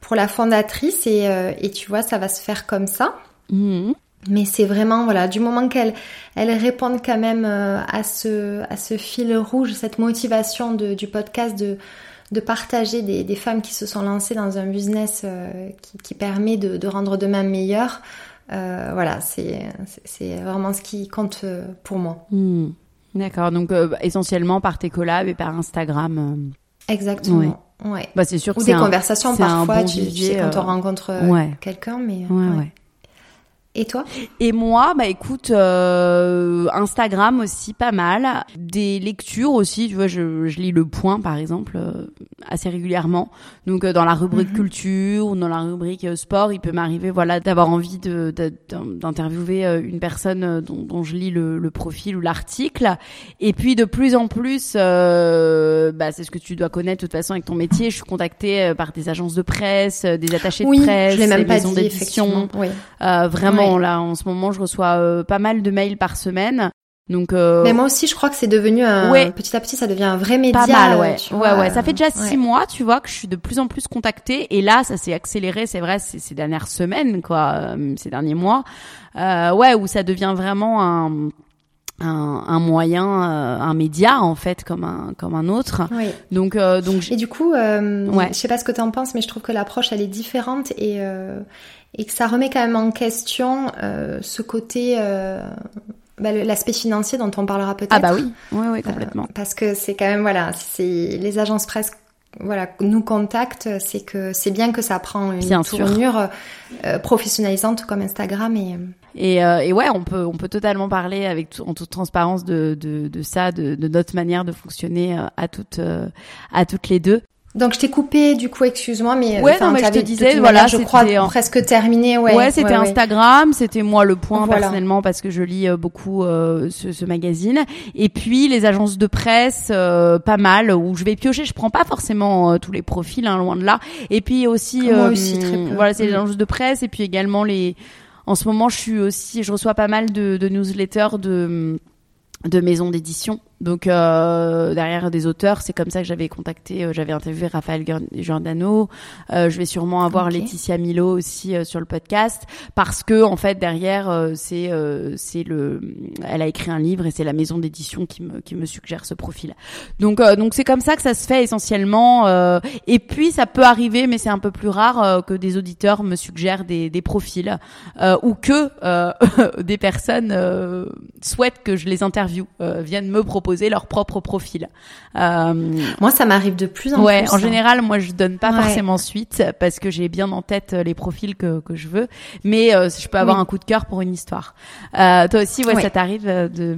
pour la fondatrice et, euh, et tu vois ça va se faire comme ça. Mhm. Mais c'est vraiment voilà du moment qu'elle elle répondent quand même à ce à ce fil rouge, cette motivation de, du podcast de de partager des, des, femmes qui se sont lancées dans un business euh, qui, qui, permet de, de, rendre demain meilleur. Euh, voilà, c'est vraiment ce qui compte euh, pour moi. Hmm. D'accord, donc euh, essentiellement par tes collabs et par Instagram. Exactement. Ouais. Bah, c'est sûr Ou des conversations parfois, tu, sais, quand on rencontre quelqu'un, mais. ouais. Et toi? Et moi, bah écoute, euh, Instagram aussi pas mal, des lectures aussi. Tu vois, je, je lis Le Point par exemple euh, assez régulièrement. Donc euh, dans la rubrique mhm. culture ou dans la rubrique euh, sport, il peut m'arriver voilà d'avoir envie de, d'interviewer une personne dont, dont, je lis le, le profil ou l'article. Et puis de plus en plus, bah c'est ce que tu dois connaître de toute façon avec ton métier. Je suis contactée par des agences de presse, des attachés de presse, des maisons d'édition. Oui. vraiment là, en ce moment, je reçois euh, pas mal de mails par semaine Donc, euh... mais moi aussi, je crois que c'est devenu un Ouais. petit à petit, ça devient un vrai média. pas mal, ouais. ouais, ouais. Ça fait déjà six ouais. mois, tu vois, que je suis de plus en plus contactée. Et là, ça s'est accéléré, c'est vrai, ces, ces dernières semaines, quoi, euh, ces derniers mois. Euh, ouais, où ça devient vraiment un, un, un moyen, euh, un média en fait, comme un, comme un autre. Oui. Donc, euh, donc, Et du coup, euh, Ouais. je sais pas ce que tu en penses, mais je trouve que l'approche elle est différente et euh, et que ça remet quand même en question euh, ce côté euh, bah, l'aspect financier dont on parlera peut-être. ah bah oui, ouais, complètement. Euh, parce que c'est quand même voilà, c'est les agences presse voilà nous contactent, c'est que c'est bien que ça prend une Bien tournure euh, professionnalisante comme Instagram et Et, euh, et ouais, on peut, on peut totalement parler avec tout- en toute transparence de, de, de ça, de, de notre manière de fonctionner euh, à toutes, euh, à toutes les deux. Donc je t'ai coupé du coup excuse-moi mais Ouais, non, mais je te disais, voilà, manière, je crois c'était en- presque terminé ouais Ouais, c'était ouais, ouais. Instagram, c'était moi le point Voilà. personnellement parce que je lis euh, beaucoup euh, ce, ce magazine. Et puis les agences de presse, euh, pas mal, où je vais piocher. Je prends pas forcément euh, tous les profils, hein, loin de là. Et puis aussi, Moi aussi, très peu. voilà, c'est les Mm. agences de presse et puis également les. En ce moment, je suis aussi, je reçois pas mal de, de newsletters de de maisons d'édition. Donc euh, derrière des auteurs, c'est comme ça que j'avais contacté, euh, j'avais interviewé Raphaël Gior- Giordano. Euh, je vais sûrement avoir. Laetitia Milo aussi euh, sur le podcast parce que en fait derrière euh, c'est euh, c'est le, elle a écrit un livre et c'est la maison d'édition qui me qui me suggère ce profil. Donc euh, donc c'est comme ça que ça se fait essentiellement. euh, et puis ça peut arriver, mais c'est un peu plus rare euh, que des auditeurs me suggèrent des des profils euh, ou que euh, des personnes euh, souhaitent que je les interviewe, euh, viennent me proposer leur propre profil. Euh, Moi, ça m'arrive de plus en ouais, plus. en hein. général, moi je donne pas Ouais. forcément suite parce que j'ai bien en tête euh, les profils que, que je veux, mais euh, je peux avoir Oui. un coup de cœur pour une histoire. Toi aussi, ouais, Ouais. ça t'arrive de.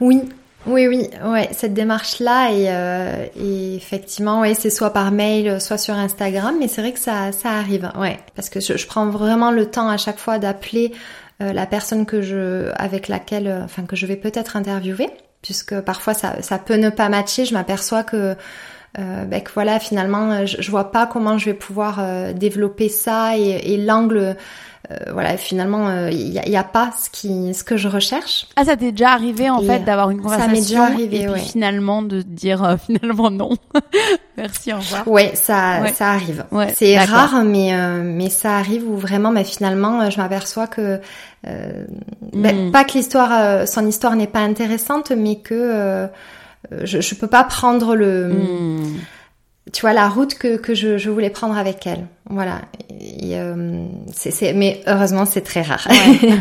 Oui, oui, oui, ouais, cette démarche-là et, euh, et effectivement, ouais, c'est soit par mail, soit sur Instagram, mais c'est vrai que ça, ça arrive, ouais, parce que je, je prends vraiment le temps à chaque fois d'appeler euh, la personne que je, avec laquelle, enfin que je vais peut-être interviewer, puisque parfois ça, ça peut ne pas matcher. Je m'aperçois que euh, ben, que voilà, finalement, euh, je, je vois pas comment je vais pouvoir euh, développer ça et, et l'angle. Euh, voilà, finalement, euh, il y, a, a pas ce qui, ce que je recherche. Ah, ça t'est déjà arrivé en Et, fait d'avoir une ça conversation m'est déjà arrivé, et puis ouais. finalement de dire euh, finalement non. Merci, au revoir. Ouais, ça, Ouais. ça arrive. Ouais, c'est rare, mais euh, mais ça arrive où vraiment, mais finalement, je m'aperçois que euh, ben, Mm. pas que l'histoire, euh, son histoire n'est pas intéressante, mais que euh, euh, je, je peux pas prendre le, Hmm. Tu vois, la route que que je, je voulais prendre avec elle. Voilà. Et, euh, mais heureusement, c'est très rare.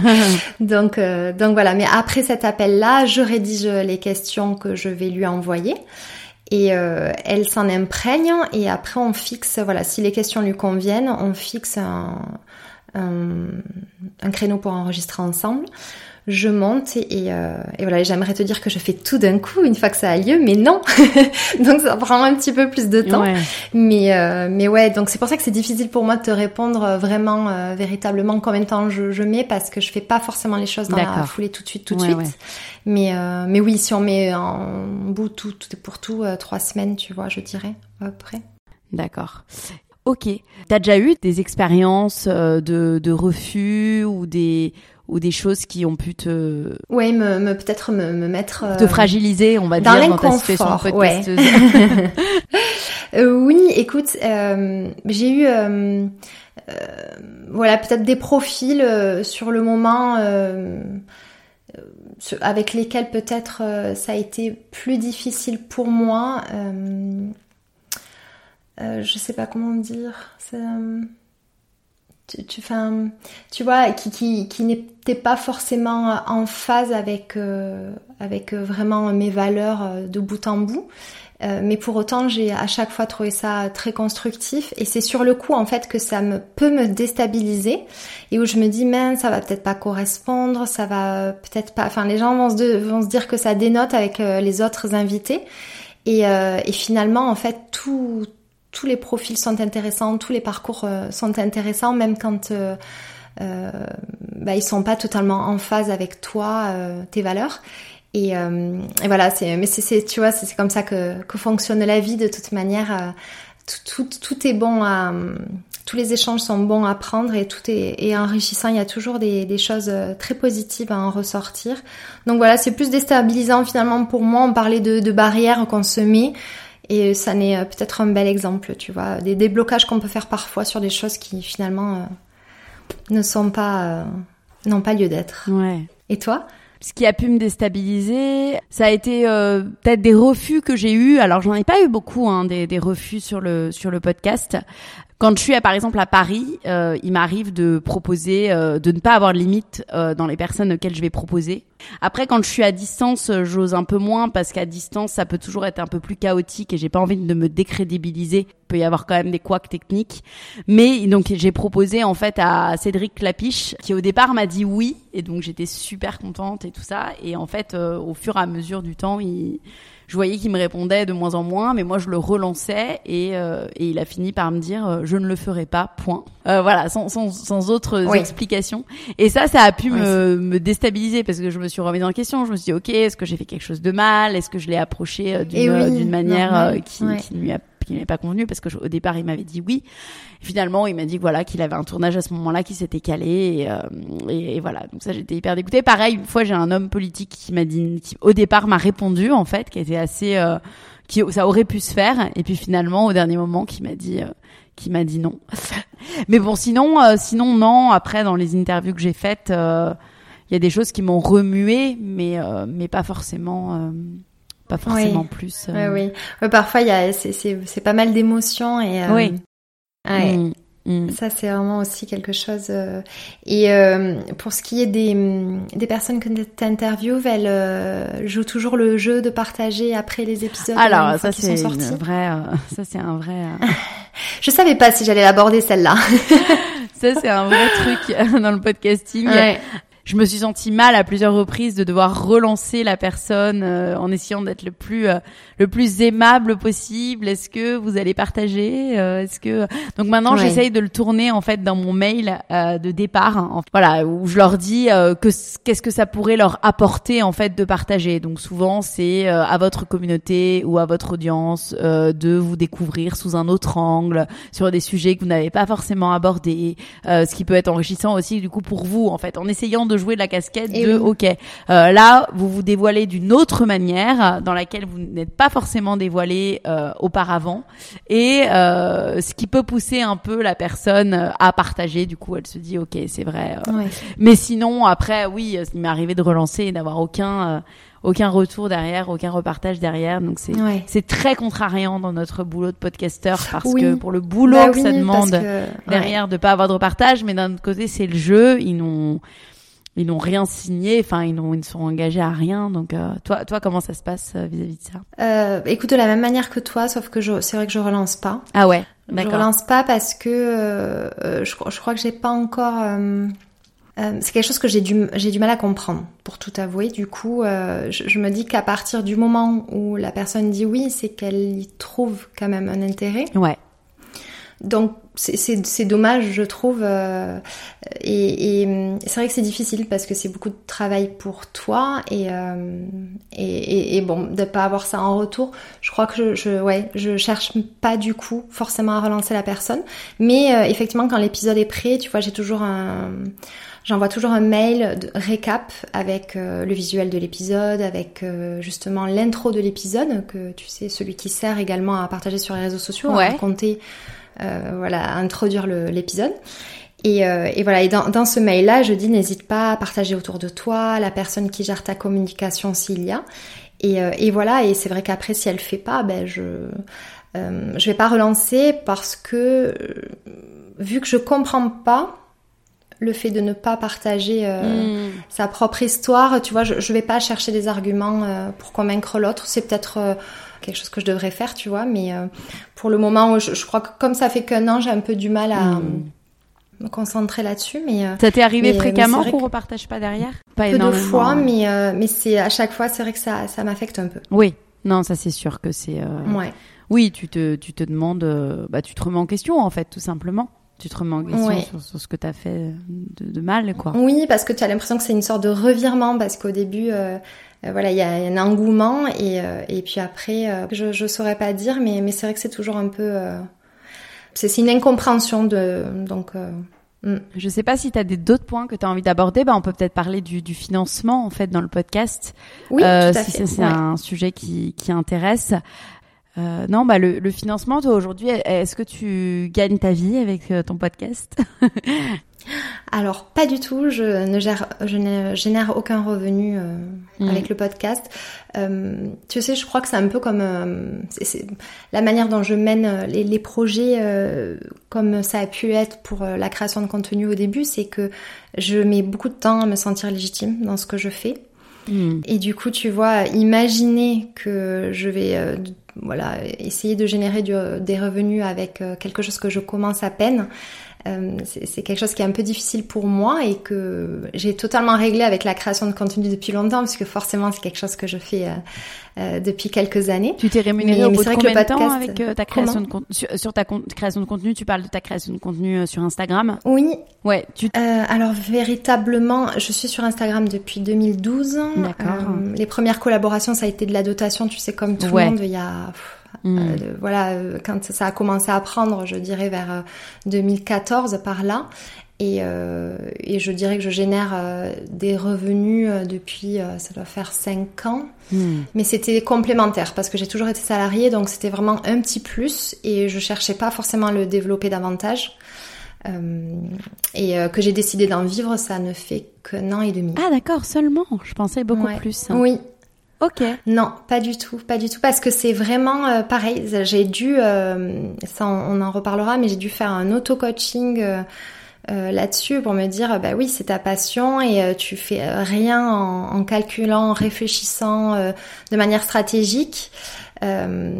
donc euh, donc voilà. Mais après cet appel-là, je rédige les questions que je vais lui envoyer et euh, elle s'en imprègne et après on fixe voilà si les questions lui conviennent on fixe un, un, un créneau pour enregistrer ensemble je monte et, euh, et voilà j'aimerais te dire que je fais tout d'un coup une fois que ça a lieu mais non donc ça prend un petit peu plus de temps Ouais. mais euh, mais ouais donc c'est pour ça que c'est difficile pour moi de te répondre euh, vraiment euh, véritablement combien de temps je, je mets parce que je fais pas forcément les choses dans la foulée tout de suite tout de Ouais, suite ouais. mais euh, mais oui si on met en bout tout, tout pour tout euh, trois semaines tu vois je dirais à peu près D'accord. Ok. T'as déjà eu des expériences de, de refus ou des ou des choses qui ont pu te, ouais me, me peut-être me, me mettre euh, te fragiliser, on va dans dire, dans ta situation ouais. Euh, oui, écoute, euh, j'ai eu euh, euh, voilà peut-être des profils euh, sur le moment euh, euh, avec lesquels peut-être euh, ça a été plus difficile pour moi. Euh, euh, je sais pas comment dire. Euh, tu, tu, enfin, tu vois, qui, qui, qui n'était pas forcément en phase avec, euh, avec euh, vraiment mes valeurs euh, de bout en bout. Euh, mais pour autant, j'ai à chaque fois trouvé ça très constructif et c'est sur le coup en fait que ça me peut me déstabiliser et où je me dis mince, ça va peut-être pas correspondre, ça va peut-être pas. Enfin, les gens vont se, vont se dire que ça dénote avec euh, les autres invités et, euh, et finalement en fait tout tous les profils sont intéressants, tous les parcours euh, sont intéressants, même quand euh, euh, bah, ils sont pas totalement en phase avec toi, euh, tes valeurs. Et, euh, et voilà, c'est, mais c'est, tu vois, c'est, comme ça que, que fonctionne la vie de toute manière. euh, tout, tout, est bon à, tous les échanges sont bons à prendre et tout est, enrichissant. Il y a toujours des, des, choses très positives à en ressortir. Donc voilà, c'est plus déstabilisant finalement pour moi. On parlait de, de barrières qu'on se met. Et ça n'est peut-être un bel exemple, tu vois, des déblocages qu'on peut faire parfois sur des choses qui finalement ne sont pas, n'ont pas lieu d'être. Ouais. Et toi? Ce qui a pu me déstabiliser, ça a été euh, peut-être des refus que j'ai eus. Alors j'en ai pas eu beaucoup, hein, des, des refus sur le sur le podcast. Quand je suis par exemple à Paris, euh, il m'arrive de proposer euh, de ne pas avoir de limite euh, dans les personnes auxquelles je vais proposer. Après, quand je suis à distance, j'ose un peu moins parce qu'à distance, ça peut toujours être un peu plus chaotique et j'ai pas envie de me décrédibiliser. Il peut y avoir quand même des couacs techniques. Mais donc j'ai proposé en fait à Cédric Clapiche qui au départ m'a dit oui et donc j'étais super contente et tout ça. Et en fait, au fur et à mesure du temps, il je voyais qu'il me répondait de moins en moins, mais moi je le relançais et, euh, et il a fini par me dire euh, je ne le ferai pas, point. Euh, voilà, sans, sans, sans autres explications. Et ça, ça a pu me, me déstabiliser parce que je me suis remise en question. Je me suis dit ok, est-ce que j'ai fait quelque chose de mal? Est-ce que je l'ai approché euh, d'une d'une manière qui, qui lui a qui n'avait pas convenu parce que au départ il m'avait dit oui. finalement il m'a dit voilà qu'il avait un tournage à ce moment-là qui s'était calé et, euh, et, voilà donc ça j'étais hyper dégoûtée. Pareil une fois j'ai un homme politique qui m'a dit au départ m'a répondu en fait qui était assez euh, qui ça aurait pu se faire et puis finalement au dernier moment qui m'a dit euh, qui m'a dit non. Mais bon sinon sinon non après dans les interviews que j'ai faites il y a des choses qui m'ont remué mais mais pas forcément pas forcément plus. Euh... Oui, oui. parfois, il y a, c'est, c'est, c'est pas mal d'émotions et. Euh... Oui. Ouais. Mm, mm. Ça, c'est vraiment aussi quelque chose. Euh, et euh, pour ce qui est des, des personnes que tu interviews, elles euh, jouent toujours le jeu de partager après les épisodes. Alors, ça, c'est un vrai. ça, c'est un vrai. Je savais pas si j'allais l'aborder celle-là. ça, c'est un vrai truc dans le podcasting. Ouais je me suis sentie mal à plusieurs reprises de devoir relancer la personne euh, en essayant d'être le plus euh, le plus aimable possible. Est-ce que vous allez partager euh, Est-ce que donc maintenant j'essaye de le tourner en fait dans mon mail de départ, hein, voilà où je leur dis que qu'est-ce que ça pourrait leur apporter en fait de partager. Donc souvent c'est à votre communauté ou à votre audience de vous découvrir sous un autre angle sur des sujets que vous n'avez pas forcément abordés, ce qui peut être enrichissant aussi du coup pour vous en fait en essayant de jouer la casquette de ok euh, là vous vous dévoilez d'une autre manière dans laquelle vous n'êtes pas forcément dévoilé euh, auparavant. Et euh, ce qui peut pousser un peu la personne à partager du coup elle se dit ok c'est vrai mais sinon après oui il m'est arrivé de relancer et d'avoir aucun aucun retour derrière, aucun repartage derrière. Donc c'est c'est très contrariant dans notre boulot de podcasteur parce que pour le boulot bah que ça demande derrière de pas avoir de repartage, mais d'un autre côté c'est le jeu. Ils n'ont ils n'ont rien signé, enfin ils ne sont engagés à rien. Donc euh, toi toi comment ça se passe euh, vis-à-vis de ça? Euh, Écoute de la même manière que toi, sauf que c'est vrai que je relance pas. Ah ouais. Je relance pas parce que euh, je, je, crois que j'ai pas encore. c'est quelque chose que j'ai du j'ai du mal à comprendre, pour tout avouer. Du coup, je, je, me dis qu'à partir du moment où la personne dit oui, c'est qu'elle y trouve quand même un intérêt. Ouais. Donc c'est dommage, je trouve. Euh, et, et c'est vrai que c'est difficile parce que c'est beaucoup de travail pour toi et, euh, et, et, bon, de pas avoir ça en retour. Je crois que je, je, ouais, je cherche pas du coup forcément à relancer la personne. Mais euh, effectivement, quand l'épisode est prêt, tu vois, j'ai toujours un J'envoie toujours un mail de récap avec euh, le visuel de l'épisode, avec euh, justement l'intro de l'épisode, que tu sais, celui qui sert également à partager sur les réseaux sociaux, à raconter euh, voilà, introduire l'épisode. Et, euh, et, voilà, et dans, dans ce mail-là, je dis n'hésite pas à partager autour de toi la personne qui gère ta communication s'il y a. Et, euh, et voilà, et c'est vrai qu'après, si elle fait pas, ben je euh, je vais pas relancer parce que vu que je comprends pas le fait de ne pas partager hmm. sa propre histoire, tu vois, je, je vais pas chercher des arguments pour convaincre l'autre. C'est peut-être quelque chose que je devrais faire, tu vois. Mais euh, pour le moment, je, crois que comme ça fait qu'un an, j'ai un peu du mal à hmm. me concentrer là-dessus. Mais euh, ça t'est arrivé fréquemment qu'on repartage pas derrière Pas peu de fois, mais euh, mais c'est à chaque fois, c'est vrai que ça ça m'affecte un peu. Oui, non, ça c'est sûr que c'est. Ouais. Oui, tu te tu te demandes, bah tu te remets en question en fait, tout simplement tu te remets en question sur, ce que tu as fait de, de, mal, quoi. Oui, parce que tu as l'impression que c'est une sorte de revirement, parce qu'au début, euh, voilà, il y a un engouement et, euh, et puis après, euh, je, je saurais pas dire, mais, mais c'est vrai que c'est toujours un peu c'est une incompréhension de donc. Mm. Je sais pas si tu as d'autres points que tu as envie d'aborder. Bah, on peut peut-être parler du, du, financement en fait dans le podcast. Oui, euh, tout à si c'est un sujet qui, qui intéresse. Euh, non, bah le, le financement, toi aujourd'hui, est-ce que tu gagnes ta vie avec euh, ton podcast Alors pas du tout, je ne, gère, je ne génère aucun revenu euh, mm. avec le podcast. Euh, tu sais, je crois que c'est un peu comme euh, la manière dont je mène les, les projets, comme ça a pu être pour la création de contenu au début, c'est que je mets beaucoup de temps à me sentir légitime dans ce que je fais. Mm. Et du coup, tu vois, imaginer que je vais voilà essayer de générer des revenus avec quelque chose que je commence à peine. Euh, c'est quelque chose qui est un peu difficile pour moi et que j'ai totalement réglé avec la création de contenu depuis longtemps, parce que forcément c'est quelque chose que je fais euh, euh depuis quelques années. Tu t'es rémunéré au bout de combien de temps avec euh, ta création de contenu sur, ta création de contenu? Tu parles de ta création de contenu sur Instagram Oui. Ouais. Tu... alors véritablement, je suis sur Instagram depuis 2012. D'accord. les premières collaborations, ça a été de la dotation, tu sais, comme tout le monde, il y a Mm. Euh, voilà, euh, quand ça a commencé à prendre, je dirais vers 2014 euh, par là. Et, et je dirais que je génère des revenus depuis, ça doit faire 5 ans. Mm. Mais c'était complémentaire parce que j'ai toujours été salariée, donc c'était vraiment un petit plus et je cherchais pas forcément à le développer davantage. et que j'ai décidé d'en vivre, ça ne fait qu'un an et demi. Ah d'accord, seulement? Je pensais beaucoup plus. Oui, Ok. Non, pas du tout, pas du tout, parce que c'est vraiment euh, pareil. J'ai dû, euh, ça on, en reparlera, mais j'ai dû faire un auto-coaching euh, là-dessus pour me dire, bah oui, c'est ta passion et tu fais rien en, en calculant, en réfléchissant de manière stratégique. Euh,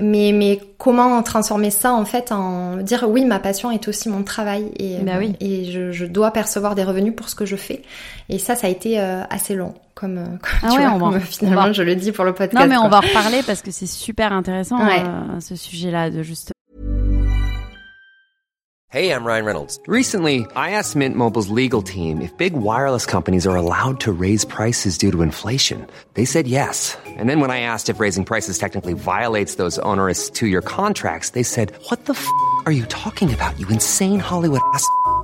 mais, mais comment transformer ça en fait en dire oui ma passion est aussi mon travail et, bah oui. et je, je, dois percevoir des revenus pour ce que je fais et ça ça a été euh, assez long comme, euh, comme ah ouais, vois, finalement je le dis pour le podcast non mais on va en reparler parce que c'est super intéressant ouais. euh, ce sujet là de juste Hey, I'm Ryan Reynolds. Recently, I asked Mint Mobile's legal team if big wireless companies are allowed to raise prices due to inflation. They said yes. And then when I asked if raising prices technically violates those onerous two-year contracts, they said, what the f*** are you talking about, you insane Hollywood ass?"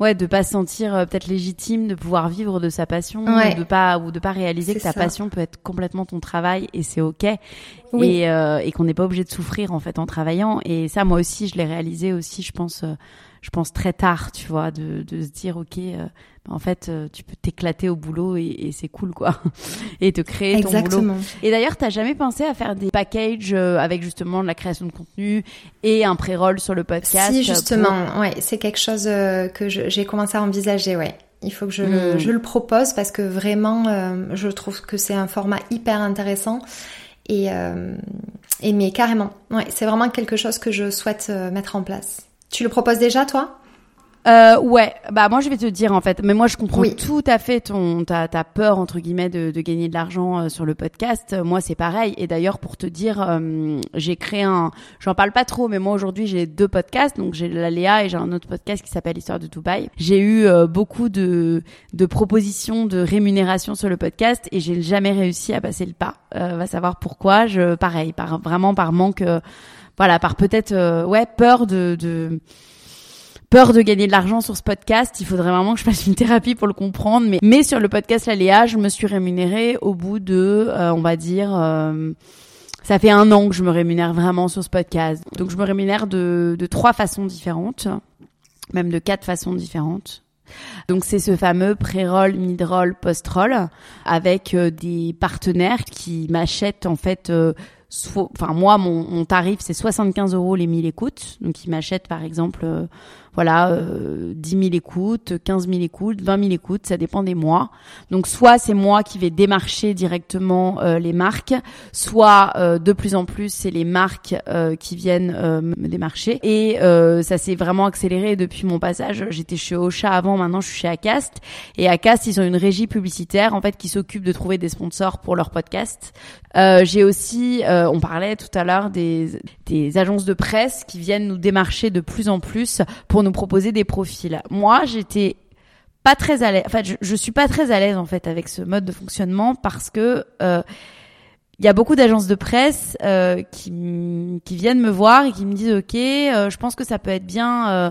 Ouais, de pas se sentir euh, peut-être légitime, de pouvoir vivre de sa passion, ouais. de pas ou de pas réaliser que ta ça. passion peut être complètement ton travail et c'est ok oui. et, euh, et qu'on n'est pas obligé de souffrir en fait en travaillant. Et ça, moi aussi, je l'ai réalisé aussi, je pense. Euh, je pense très tard, tu vois, de, de se dire ok, euh, en fait, euh, tu peux t'éclater au boulot et, et c'est cool quoi, et te créer Exactement. ton boulot. Et d'ailleurs, t'as jamais pensé à faire des packages euh, avec justement de la création de contenu et un pré-roll sur le podcast Si justement, pour... ouais, c'est quelque chose euh, que j'ai commencé à envisager, ouais. Il faut que je, mmh. le, je le propose parce que vraiment, euh, je trouve que c'est un format hyper intéressant. Et, euh, et mais carrément, ouais, c'est vraiment quelque chose que je souhaite mettre en place. Tu le proposes déjà, toi? Euh, ouais, bah moi je vais te dire en fait, mais moi je comprends oui. tout à fait ton ta, ta peur entre guillemets de, de gagner de l'argent euh, sur le podcast. Moi c'est pareil. Et d'ailleurs pour te dire, euh, j'ai créé un, j'en parle pas trop, mais moi aujourd'hui j'ai deux podcasts, donc j'ai la Léa et j'ai un autre podcast qui s'appelle Histoire de Dubaï. J'ai eu euh, beaucoup de de propositions de rémunération sur le podcast et j'ai jamais réussi à passer le pas. Euh, va savoir pourquoi. Je pareil, par vraiment par manque, euh, voilà, par peut-être ouais peur de de peur de gagner de l'argent sur ce podcast. Il faudrait vraiment que je fasse une thérapie pour le comprendre. Mais, mais sur le podcast La Léa, je me suis rémunérée au bout de, euh, on va dire, euh, ça fait un an que je me rémunère vraiment sur ce podcast. Donc je me rémunère de, de trois façons différentes, même de quatre façons différentes. Donc c'est ce fameux pré-roll, mid-roll, post-roll avec euh, des partenaires qui m'achètent en fait euh, enfin moi mon, mon tarif c'est 75 euros les 1000 écoutes. Donc ils m'achètent par exemple euh, voilà euh, 10 000 écoutes 15 000 écoutes 20 000 écoutes ça dépend des mois. Donc soit c'est moi qui vais démarcher directement euh, les marques soit euh, de plus en plus c'est les marques euh, qui viennent euh, me démarcher. Et ça s'est vraiment accéléré depuis mon passage. J'étais chez Ocha avant maintenant je suis chez Acast. Et Acast ils ont une régie publicitaire en fait qui s'occupe de trouver des sponsors pour leur podcast j'ai aussi Euh, on parlait tout à l'heure des, des agences de presse qui viennent nous démarcher de plus en plus nous proposer des profils. Moi, j'étais pas très à l'aise. Enfin, je, je suis pas très à l'aise en fait avec ce mode de fonctionnement parce que euh, il y a beaucoup d'agences de presse euh, qui, viennent me voir et qui me disent ok, euh, je pense que ça peut être bien euh,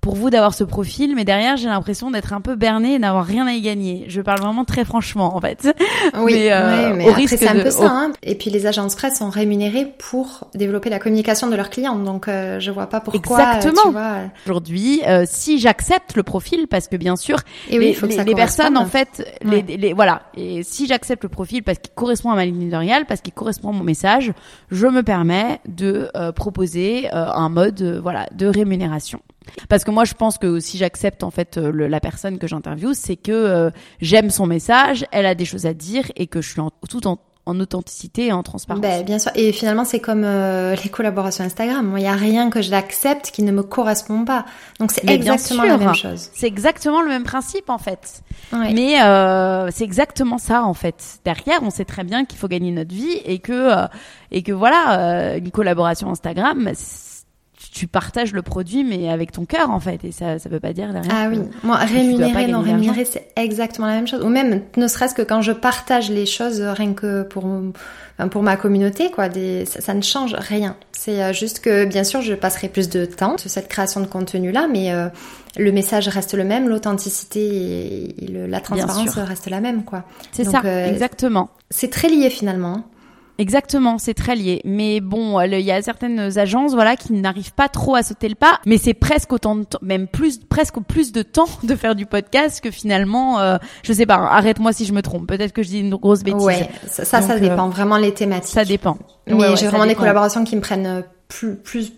pour vous d'avoir ce profil, mais derrière j'ai l'impression d'être un peu berné et d'avoir rien à y gagner. Je parle vraiment très franchement en fait. Oui, Mais, euh, ouais, mais au après risque c'est un de- peu ça. hein. Et puis les agences presse sont rémunérées pour développer la communication de leurs clients, donc euh, je vois pas pourquoi. euh, Exactement. tu vois, Aujourd'hui, euh, si j'accepte le profil, parce que bien sûr, Et oui, les, il faut que les- ça les personnes en fait, Ouais. les, les- voilà. Et si j'accepte le profil parce qu'il correspond à ma ligne éditoriale, parce qu'il correspond à mon message, je me permets de euh, proposer euh, un mode, euh, voilà, de rémunération. Parce que moi, je pense que si j'accepte en fait euh, le- la personne que j'interviewe, c'est que euh, j'aime son message, elle a des choses à dire et que je suis en, tout en, en authenticité et en transparence. Ben, bien sûr. Et finalement, c'est comme euh, les collaborations Instagram. Il y a rien que je l'accepte qui ne me correspond pas. Donc c'est exactement la même chose. C'est exactement le même principe en fait. Ouais. Mais euh, c'est exactement ça en fait. Derrière, on sait très bien qu'il faut gagner notre vie et que euh, et que voilà, euh, une collaboration Instagram, tu partages le produit mais avec ton cœur en fait et ça ça veut pas dire derrière. Ah oui, moi rémunérer, non rémunérer, c'est exactement la même chose. Ou même, ne serait-ce que quand je partage les choses, euh, rien que pour enfin, pour ma communauté, quoi, des, ça, ça ne change rien. C'est euh, juste que, bien sûr, je passerai plus de temps sur cette création de contenu-là, mais euh, le message reste le même, l'authenticité et, et le- la transparence reste la même, quoi. C'est ça, euh, exactement. C'est très lié finalement. Exactement, c'est très lié. Mais bon, il y a certaines agences, voilà, qui n'arrivent pas trop à sauter le pas. Mais c'est presque autant de temps, même plus, presque plus de temps de faire du podcast que finalement, euh, je sais pas. Arrête-moi si je me trompe. Peut-être que je dis une grosse bêtise. Ouais, ça, ça, ça Donc, euh, dépend vraiment les thématiques. Ça dépend. Mais Ouais, ouais, j'ai vraiment des dépend. collaborations qui me prennent euh, plus, plus,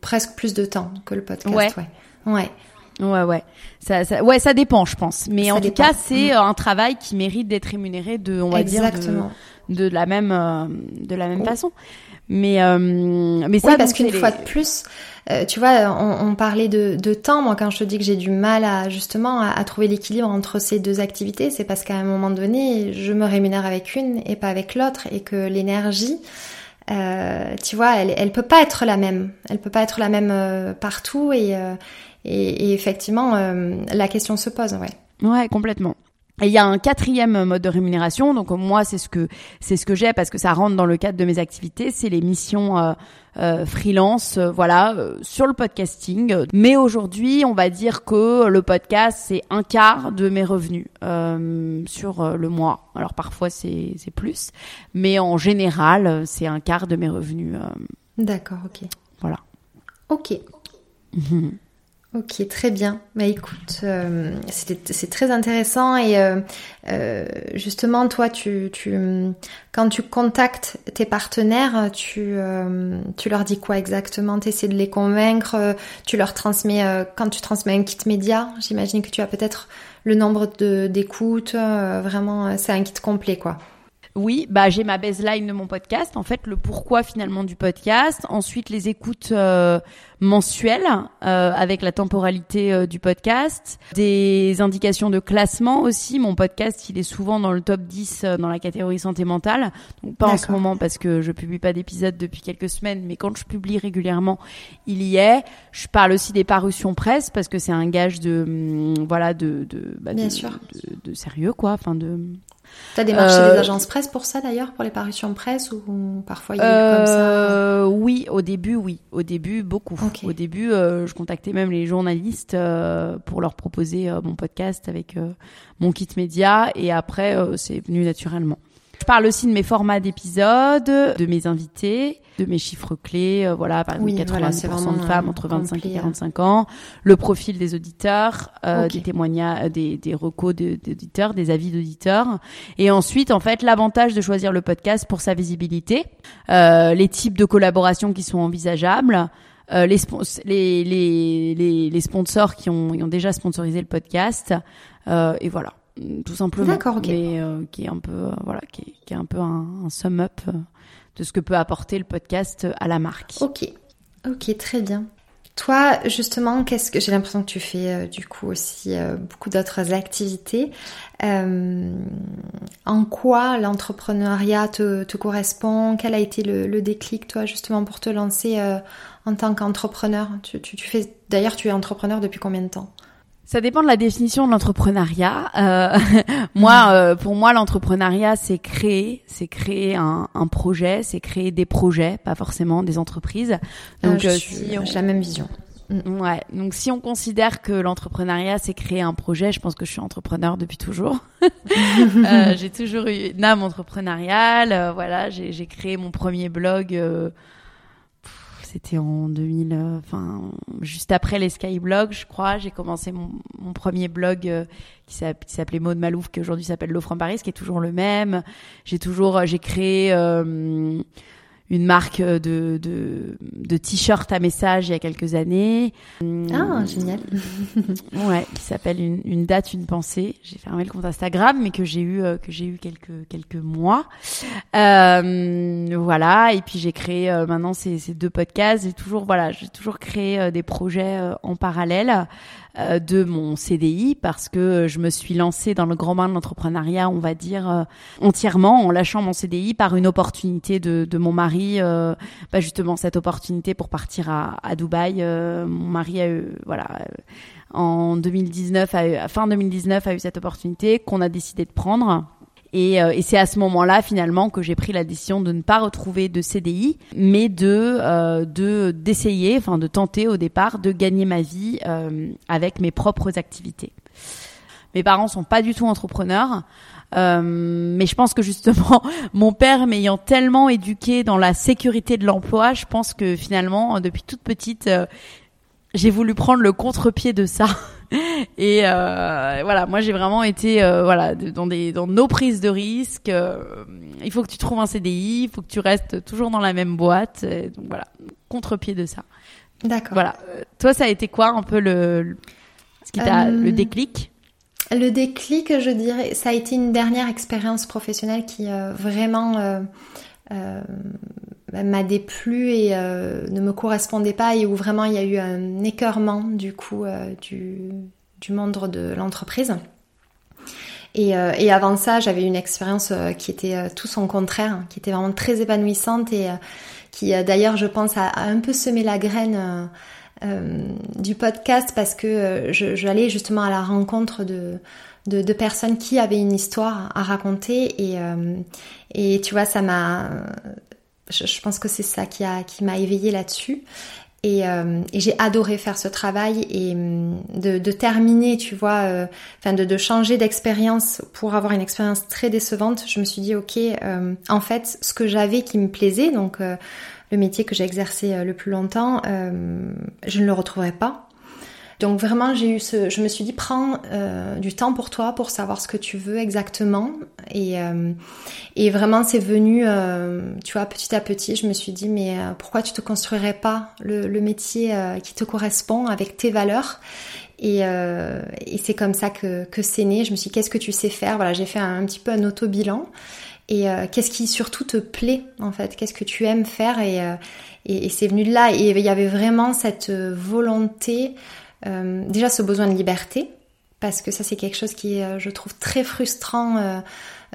presque plus de temps que le podcast. Ouais. Ouais. ouais. Ouais, ouais. Ça, ça, ouais, ça dépend, je pense. Mais Ça en tout dépend. cas, c'est euh, un travail qui mérite d'être rémunéré de, on va Exactement. dire, de, la même, euh, de la même Oui. façon. Mais, euh, mais ça, oui, parce qu'une fois de plus, euh, tu vois, on, on parlait de, de temps. Moi, quand je te dis que j'ai du mal à justement à, à trouver l'équilibre entre ces deux activités, c'est parce qu'à un moment donné, je me rémunère avec une et pas avec l'autre, et que l'énergie, euh, tu vois, elle, elle peut pas être la même. Elle peut pas être la même euh, partout, et, euh, et, et effectivement, euh, la question se pose. Ouais. Ouais, complètement. Et il y a un quatrième mode de rémunération. Donc moi, c'est ce que c'est ce que j'ai parce que ça rentre dans le cadre de mes activités. C'est les missions euh, euh, freelance, euh, voilà, euh, sur le podcasting. Mais aujourd'hui, on va dire que le podcast c'est un quart de mes revenus euh, sur le mois. Alors parfois c'est c'est plus, mais en général, c'est un quart de mes revenus. D'accord, ok. voilà. Ok. Ok, très bien. Bah écoute, euh, c'est très intéressant et euh, euh, justement, toi, tu, tu, quand tu contactes tes partenaires, tu, euh, tu leur dis quoi exactement? Tu essaies de les convaincre Tu leur transmets, quand tu transmets un kit média, j'imagine que tu as peut-être le nombre d'écoutes, vraiment, c'est un kit complet, quoi. Oui, bah j'ai ma baseline de mon podcast, en fait le pourquoi finalement du podcast, ensuite les écoutes euh, mensuelles euh, avec la temporalité euh, du podcast, des indications de classement aussi. Mon podcast, il est souvent dans le top 10 euh, dans la catégorie santé mentale. Donc pas en ce moment parce que je publie pas d'épisode depuis quelques semaines, mais quand je publie régulièrement, il y est. Je parle aussi des parutions presse parce que c'est un gage de hum, voilà de de bah, Bien de- sûr. de, de sérieux quoi, enfin de T'as démarché Euh, des agences presse pour ça d'ailleurs, pour les parutions presse ou parfois il y a eu comme ça Euh, Oui, au début, oui. Au début, beaucoup. Au début, euh, je contactais même les journalistes euh, pour leur proposer euh, mon podcast avec euh, mon kit média et après, euh, c'est venu naturellement. Je parle aussi de mes formats d'épisodes, de mes invités, de mes chiffres clés, euh, voilà, par exemple Oui, 90% voilà, c'est de vraiment, femmes euh, entre 25 et complet, 45 ans, le profil des auditeurs, euh, des témoignages, des, des recos d'auditeurs, des avis d'auditeurs. Et ensuite, en fait, l'avantage de choisir le podcast pour sa visibilité, euh, les types de collaborations qui sont envisageables, euh, les, les, les, les, les sponsors qui ont, ont déjà sponsorisé le podcast, euh, et voilà, tout simplement. D'accord, ok. Mais euh, qui est un peu, euh, voilà, qui est, qui est un peu un, un sum up euh, de ce que peut apporter le podcast à la marque. Ok, ok, très bien. Toi, justement, qu'est-ce que j'ai l'impression que tu fais euh, du coup aussi euh, beaucoup d'autres activités. Euh, en quoi l'entrepreneuriat te, te, correspond? Quel a été le, le, déclic, toi, justement, pour te lancer en tant qu'entrepreneur? Tu, tu, tu, fais d'ailleurs, tu es entrepreneur depuis combien de temps? Ça dépend de la définition de l'entrepreneuriat. Euh, moi, euh, pour moi, l'entrepreneuriat, c'est créer, c'est créer un, un projet, c'est créer des projets, pas forcément des entreprises. Donc, euh, si j'ai la même vision. Mm. Ouais. Donc, si on considère que l'entrepreneuriat, c'est créer un projet, je pense que je suis entrepreneur depuis toujours. euh, j'ai toujours eu une âme entrepreneuriale. Euh, voilà, j'ai créé mon premier blog c'était en 2000, euh, enfin juste après les Skyblogs, je crois. J'ai commencé mon, premier blog euh, qui s'appelait Maud Malouf, qui aujourd'hui s'appelle L'Offre en Paris, qui est toujours le même. J'ai toujours, euh, j'ai créé une marque de, de, de t-shirt à message il y a quelques années. Ah, génial. ouais, qui s'appelle une, une, date, une pensée. J'ai fermé le compte Instagram, mais que j'ai eu euh, que j'ai eu quelques quelques mois. Euh, voilà. Et puis j'ai créé euh, maintenant ces, ces deux podcasts. J'ai toujours voilà, j'ai toujours créé euh, des projets en parallèle. Euh, de mon CDI parce que je me suis lancée dans le grand bain de l'entrepreneuriat, on va dire euh, entièrement en lâchant mon CDI par une opportunité de, de mon mari, euh, bah justement cette opportunité pour partir à, à Dubaï. mon mari a eu, voilà en 2019, a fin 2019 a eu cette opportunité qu'on a décidé de prendre. Et, euh, et c'est à ce moment-là finalement que j'ai pris la décision de ne pas retrouver de CDI, mais de euh, de d'essayer, enfin de tenter au départ de gagner ma vie euh, avec mes propres activités. Mes parents sont pas du tout entrepreneurs. Mais je pense que justement, mon père m'ayant tellement éduqué dans la sécurité de l'emploi, je pense que finalement, depuis toute petite, j'ai voulu prendre le contre-pied de ça. Et euh, voilà, moi j'ai vraiment été euh, voilà dans des dans nos prises de risques. Euh, il faut que tu trouves un CDI, il faut que tu restes toujours dans la même boîte. donc voilà, contre-pied de ça. D'accord. Voilà. Toi, ça a été quoi un peu le ce qui t'a le déclic? Le déclic, je dirais, ça a été une dernière expérience professionnelle qui vraiment m'a déplu et euh, ne me correspondait pas et où vraiment il y a eu un écœurement du coup euh, du, du, monde de l'entreprise. Et, et, avant ça, j'avais une expérience qui était tout son contraire, qui était vraiment très épanouissante et qui d'ailleurs, je pense, a, un peu semé la graine du podcast parce que j'allais justement à la rencontre de, de, de, personnes qui avaient une histoire à raconter et, euh, et tu vois ça m'a je, pense que c'est ça qui a qui m'a éveillée là-dessus. Et, euh, et j'ai adoré faire ce travail et hum, de, terminer tu vois euh, enfin de, de changer d'expérience pour avoir une expérience très décevante. Je me suis dit ok euh, en fait ce que j'avais qui me plaisait donc le métier que j'ai exercé le plus longtemps je ne le retrouverai pas donc vraiment, j'ai eu ce, je me suis dit, prends euh, du temps pour toi, pour savoir ce que tu veux exactement. Et, euh, et vraiment, c'est venu, euh, tu vois, petit à petit, je me suis dit, mais euh, pourquoi tu te construirais pas le, le métier euh, qui te correspond avec tes valeurs? Et, et c'est comme ça que, que c'est né. Je me suis dit, qu'est-ce que tu sais faire? Voilà, j'ai fait un, petit peu un auto-bilan. Et qu'est-ce qui surtout te plaît en fait? Qu'est-ce que tu aimes faire? Et, et, et c'est venu de là. Et il y avait vraiment cette volonté euh, déjà ce besoin de liberté, parce que ça c'est quelque chose qui est, euh, je trouve, très frustrant euh,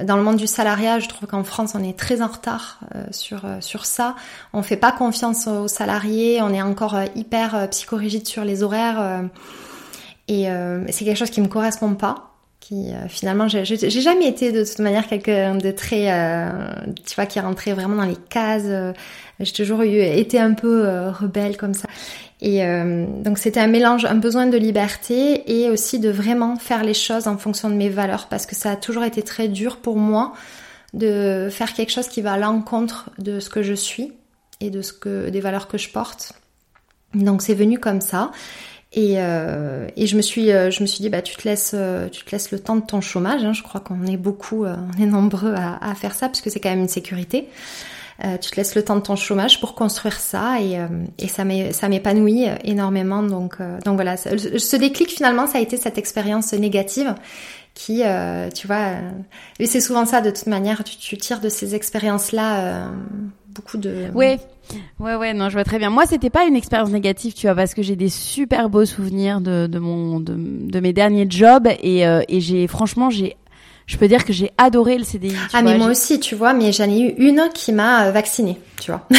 dans le monde du salariat. Je trouve qu'en France on est très en retard sur, sur ça. On fait pas confiance aux salariés, on est encore hyper psychorigide sur les horaires. et c'est quelque chose qui me correspond pas qui finalement j'ai jamais été de toute manière quelqu'un de très tu vois qui rentrait vraiment dans les cases j'ai toujours eu été un peu rebelle comme ça et euh, donc c'était un mélange, un besoin de liberté et aussi de vraiment faire les choses en fonction de mes valeurs parce que ça a toujours été très dur pour moi de faire quelque chose qui va à l'encontre de ce que je suis et de ce que des valeurs que je porte. Donc c'est venu comme ça. Et, euh, et je me suis euh, je me suis dit bah tu te laisses euh, tu te laisses le temps de ton chômage hein. je crois qu'on est beaucoup on est nombreux à, à faire ça puisque c'est quand même une sécurité euh, tu te laisses le temps de ton chômage pour construire ça et, euh, et ça m'épanouit énormément. Donc, euh, donc voilà, ce déclic finalement, ça a été cette expérience négative qui, tu vois, et c'est souvent ça de toute manière, tu, tu tires de ces expériences-là beaucoup de. Ouais, ouais, ouais. Non, je vois très bien. Moi, c'était pas une expérience négative, tu vois, parce que j'ai des super beaux souvenirs de, de mon de, de mes derniers jobs et, euh, et j'ai franchement j'ai je peux dire que j'ai adoré le CDI. ah mais moi aussi, tu vois, mais j'en ai eu une qui m'a euh, vaccinée, tu vois.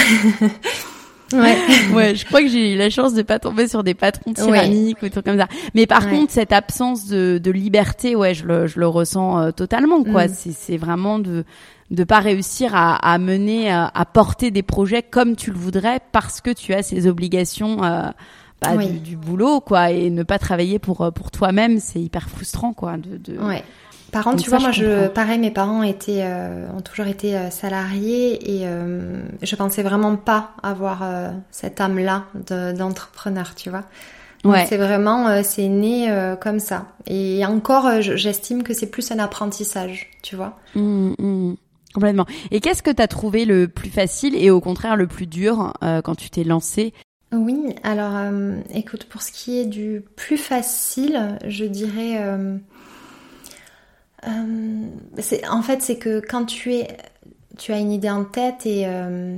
Ouais. ouais, je crois que j'ai eu la chance de pas tomber sur des patrons tyranniques ou trucs comme ça. Mais par contre, cette absence de, de liberté, ouais, je le, je le ressens euh, totalement, quoi. Mm. C'est vraiment de de pas réussir à, à mener, à, à, porter des projets comme tu le voudrais parce que tu as ces obligations euh, bah, du, du, boulot, quoi, et ne pas travailler pour euh, pour toi-même, c'est hyper frustrant, quoi. De, de... Ouais. Par contre, tu vois, moi, je, pareil, mes parents étaient, euh, ont toujours été euh, salariés et euh, je pensais vraiment pas avoir euh, cette âme-là d'entrepreneur, tu vois. Ouais. C'est vraiment, c'est né comme ça. Et encore, j'estime que c'est plus un apprentissage, tu vois. Mmh, mmh. Complètement. Et qu'est-ce que tu as trouvé le plus facile et au contraire le plus dur quand tu t'es lancé Oui, alors, écoute, pour ce qui est du plus facile, je dirais euh, en fait, c'est que quand tu es, tu as une idée en tête et, euh,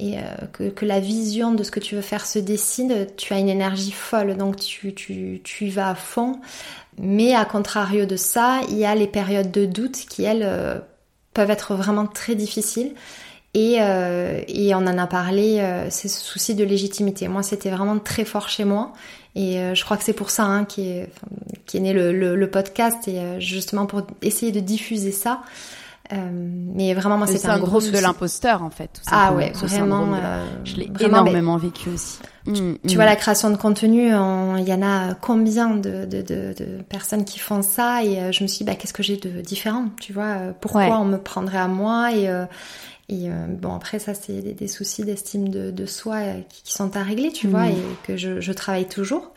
euh, que, la vision de ce que tu veux faire se dessine, tu as une énergie folle, donc tu, tu, y vas à fond. Mais à contrario de ça, il y a les périodes de doute qui, elles, euh, peuvent être vraiment très difficiles. Et, euh, et, on en a parlé, euh, c'est ce souci de légitimité. Moi, c'était vraiment très fort chez moi. Et euh, je crois que c'est pour ça hein, qui est, qui est né le, le, le podcast et euh, justement pour essayer de diffuser ça. Euh, mais vraiment, moi, c'est un gros de l'imposteur en fait. Tout ah ouais, vraiment. je l'ai énormément vécu aussi. Tu, mm, tu, vois, mm. la création de contenu, il y en a combien de, de, de, de, personnes qui font ça Et je me suis dit, bah, qu'est-ce que j'ai de différent Tu vois, pourquoi on me prendrait à moi Et et euh, bon, après, ça, c'est des, soucis d'estime de, soi euh, qui, sont à régler, tu vois, mm. et que je, je, travaille toujours.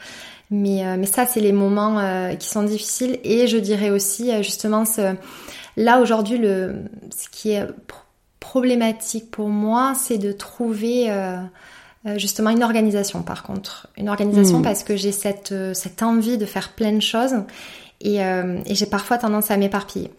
Mais, euh, mais ça, c'est les moments qui sont difficiles. Et je dirais aussi, justement, ce, là, aujourd'hui, le, ce qui est problématique pour moi, c'est de trouver justement une organisation, par contre. Une organisation mm. parce que j'ai cette, cette envie de faire plein de choses et, et j'ai parfois tendance à m'éparpiller.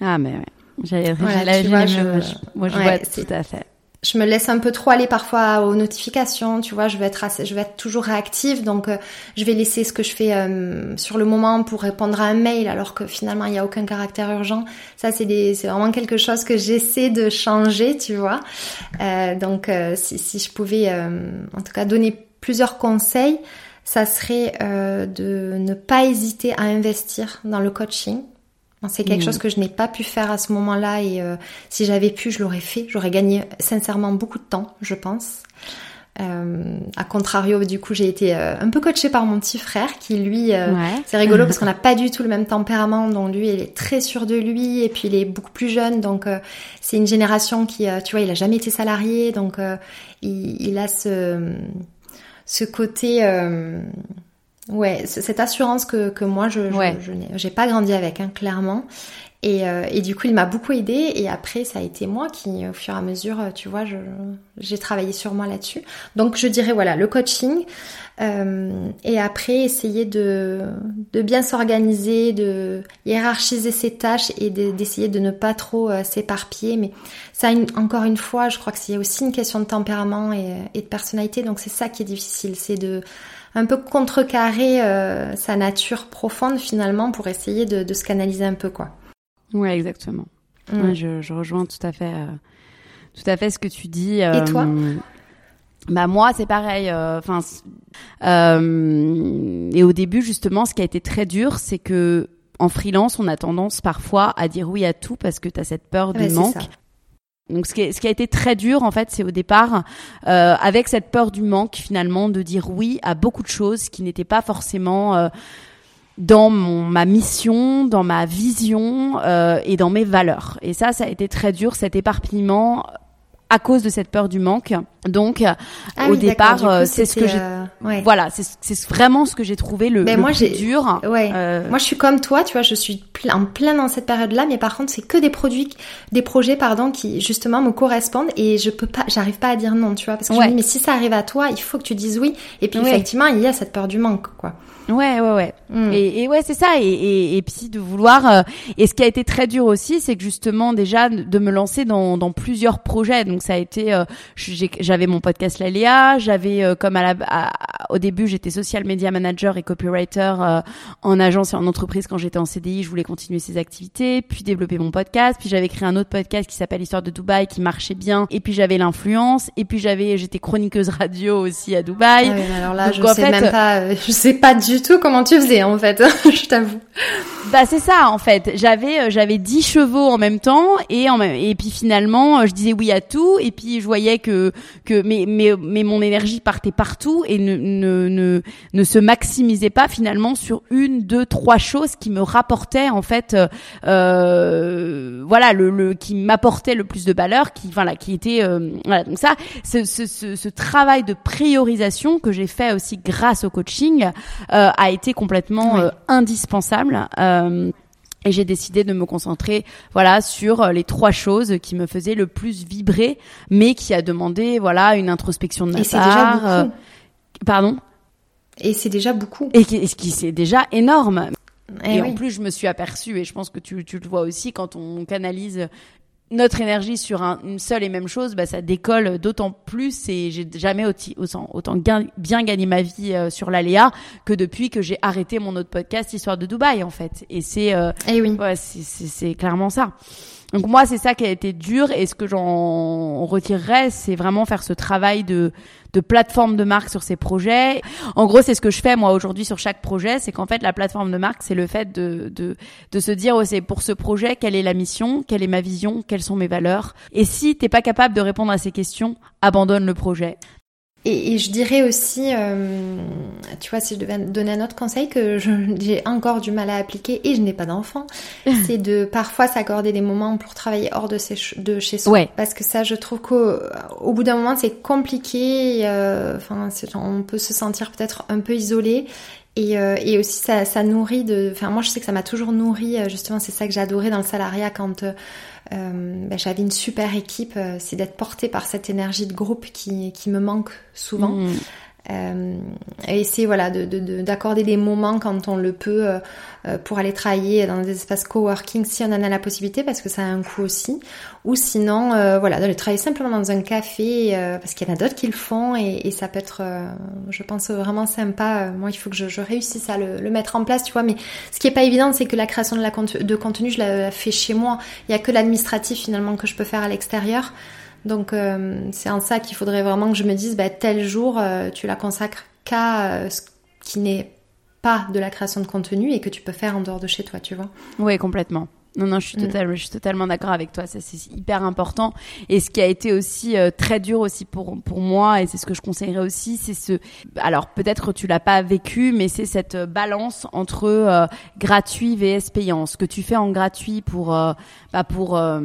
Ah, mais ouais. J'ai voilà, je, moi je vois tout à fait. Je me laisse un peu trop aller parfois aux notifications, tu vois, je vais être toujours réactive, donc euh, je vais laisser ce que je fais euh, sur le moment pour répondre à un mail, alors que finalement il n'y a aucun caractère urgent. Ça c'est vraiment quelque chose que j'essaie de changer, tu vois. Euh, donc si je pouvais, en tout cas, donner plusieurs conseils, ça serait de ne pas hésiter à investir dans le coaching c'est quelque mm. chose que je n'ai pas pu faire à ce moment-là et euh, si j'avais pu, je l'aurais fait. J'aurais gagné sincèrement beaucoup de temps, je pense. Euh, à contrario, du coup, j'ai été euh, un peu coachée par mon petit frère qui, lui, c'est rigolo parce qu'on n'a pas du tout le même tempérament. Donc lui, il est très sûr de lui et puis il est beaucoup plus jeune. Donc c'est une génération qui, tu vois, il a jamais été salarié. Donc il, il, a ce, ce côté Ouais, cette assurance que, que moi je, je, j'ai pas grandi avec, hein, clairement. Et, euh, et, du coup, il m'a beaucoup aidé. Et après, ça a été moi qui, au fur et à mesure, tu vois, j'ai travaillé sur moi là-dessus. Donc, je dirais voilà, le coaching. Euh, et après, essayer de, de bien s'organiser, de hiérarchiser ses tâches et d'essayer de, ne pas trop euh, s'éparpiller. Mais ça, encore une fois, je crois que c'est aussi une question de tempérament et, et de personnalité. Donc, c'est ça qui est difficile, c'est de un peu contrecarrer euh, sa nature profonde finalement pour essayer de, de, se canaliser un peu quoi. Ouais, exactement. Mm. je, je, rejoins tout à fait, euh, tout à fait ce que tu dis. Euh, Et toi bah moi c'est pareil. Enfin et au début justement, ce qui a été très dur, c'est que en freelance, on a tendance parfois à dire oui à tout parce que tu as cette peur de manque. Donc ce qui, ce qui, a été très dur en fait, c'est au départ euh, avec cette peur du manque finalement de dire oui à beaucoup de choses qui n'étaient pas forcément euh, dans mon, ma mission, dans ma vision euh, et dans mes valeurs. Et ça, ça a été très dur cet éparpillement à cause de cette peur du manque. Donc, Ah au oui, départ, euh, c'est ce que j'ai. euh, ouais. Voilà, c'est vraiment ce que j'ai trouvé le, le moi, plus dur. Ouais. Euh, Moi, je suis comme toi, tu vois, je suis en plein dans cette période-là, mais par contre, c'est que des produits, des projets, pardon, qui justement me correspondent et je peux pas, j'arrive pas à dire non, tu vois, parce que je me dis, mais si ça arrive à toi, il faut que tu dises oui. Et puis, effectivement, il y a cette peur du manque, quoi. Ouais, ouais, ouais. Mm. Et, et ouais, c'est ça. Et, et, et puis de vouloir. euh, et ce qui a été très dur aussi, c'est que justement déjà de me lancer dans, dans plusieurs projets. Donc ça a été. euh, j'avais mon podcast La Léa. J'avais euh, comme à la, à- au début, j'étais social media manager et copywriter euh, en agence et en entreprise quand j'étais en CDI. Je voulais continuer ces activités, puis développer mon podcast. Puis j'avais créé un autre podcast qui s'appelle Histoire de Dubaï, qui marchait bien. Et puis j'avais l'influence. Et puis j'avais, j'étais chroniqueuse radio aussi à Dubaï. Ah oui, alors là, Donc, je sais fait, même pas, euh, je sais pas du tout comment tu faisais, en fait. je t'avoue. Bah c'est ça en fait. J'avais euh, j'avais 10 chevaux en même temps et en même et puis finalement euh, je disais oui à tout et puis je voyais que que mais mais mais mon énergie partait partout et ne ne ne, ne se maximisait pas finalement sur une deux trois choses qui me rapportaient en fait euh, euh, voilà le le qui m'apportait le plus de valeur qui voilà qui était euh, voilà donc ça ce, ce ce ce travail de priorisation que j'ai fait aussi grâce au coaching a été complètement Oui. euh, indispensable. Euh, et j'ai décidé de me concentrer, voilà, sur euh, les trois choses qui me faisaient le plus vibrer, mais qui a demandé, voilà, une introspection de ma Et part. déjà beaucoup. euh, pardon? Et c'est déjà beaucoup. Et qui, ce qui c'est déjà énorme. Eh Et, oui. en plus, je me suis aperçue, et je pense que tu, tu le vois aussi, quand on canalise notre énergie sur un- une seule et même chose, bah, ça décolle d'autant plus. Et j'ai jamais autant, autant gain- bien gagné ma vie euh, sur l'aléa que depuis que j'ai arrêté mon autre podcast Histoire de Dubaï, en fait. Et c'est euh, Eh oui. Ouais, c'est clairement ça. Donc moi, c'est ça qui a été dur et ce que j'en retirerais, c'est vraiment faire ce travail de, de plateforme de marque sur ces projets. En gros, c'est ce que je fais moi aujourd'hui sur chaque projet, c'est qu'en fait, la plateforme de marque, c'est le fait de, de, de se dire, oh, c'est pour ce projet, quelle est la mission, quelle est ma vision, quelles sont mes valeurs. Et si t'es pas capable de répondre à ces questions, abandonne le projet. Et, et je dirais aussi, euh, tu vois, si je devais donner un autre conseil que j'ai encore du mal à appliquer et je n'ai pas d'enfant, c'est de parfois s'accorder des moments pour travailler hors de, ses de chez soi. Ouais. Parce que ça, je trouve qu'au au bout d'un moment, c'est compliqué. euh, Enfin, on peut se sentir peut-être un peu isolé. Et, euh, et aussi, ça, ça nourrit de. Enfin, moi, je sais que ça m'a toujours nourri. euh, Justement, c'est ça que j'adorais dans le salariat quand euh, ben, j'avais une super équipe. euh, c'est d'être portée par cette énergie de groupe qui, qui me manque souvent. Mm. Euh, et c'est voilà de- de- de- d'accorder des moments quand on le peut euh, euh, pour aller travailler dans des espaces coworking si on en a la possibilité parce que ça a un coût aussi. Ou sinon euh, voilà d'aller travailler simplement dans un café euh, parce qu'il y en a d'autres qui le font et, et ça peut être euh, je pense vraiment sympa. Moi il faut que je, je réussisse à le, le mettre en place tu vois. Mais ce qui est pas évident c'est que la création de, la de contenu je la, la fais chez moi. Il y a que l'administratif finalement que je peux faire à l'extérieur donc euh, c'est en ça qu'il faudrait vraiment que je me dise, bah, tel jour, euh, tu la consacres qu'à euh, ce qui n'est pas de la création de contenu et que tu peux faire en dehors de chez toi, tu vois. Oui, complètement. Non, non, je suis, Mm. totalement, je suis totalement d'accord avec toi. Ça, c'est hyper important. Et ce qui a été aussi euh, très dur aussi pour pour moi, et c'est ce que je conseillerais aussi, c'est ce. Alors peut-être tu l'as pas vécu, mais c'est cette euh, balance entre euh, gratuit vs payant. Ce que tu fais en gratuit pour euh, bah, pour euh,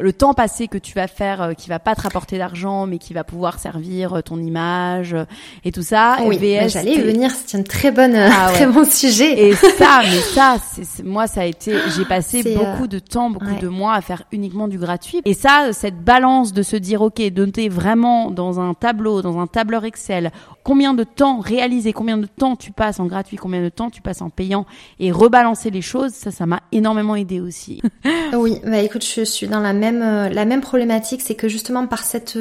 le temps passé que tu vas faire, euh, qui va pas te rapporter d'argent, mais qui va pouvoir servir ton image euh, et tout ça. oui, VS, bah, j'allais y venir, c'est un très bon, euh, Ah ouais. très bon sujet. et ça, mais ça, c'est moi, ça a été, j'ai passé C'est, beaucoup euh, de temps, beaucoup ouais. de mois à faire uniquement du gratuit. Et ça, cette balance de se dire, ok, de noter vraiment dans un tableau, dans un tableur Excel, combien de temps réaliser, combien de temps tu passes en gratuit, combien de temps tu passes en payant, et rebalancer les choses, ça, ça m'a énormément aidé aussi. Oui, bah écoute, je suis dans la même euh, la même problématique, c'est que justement par cette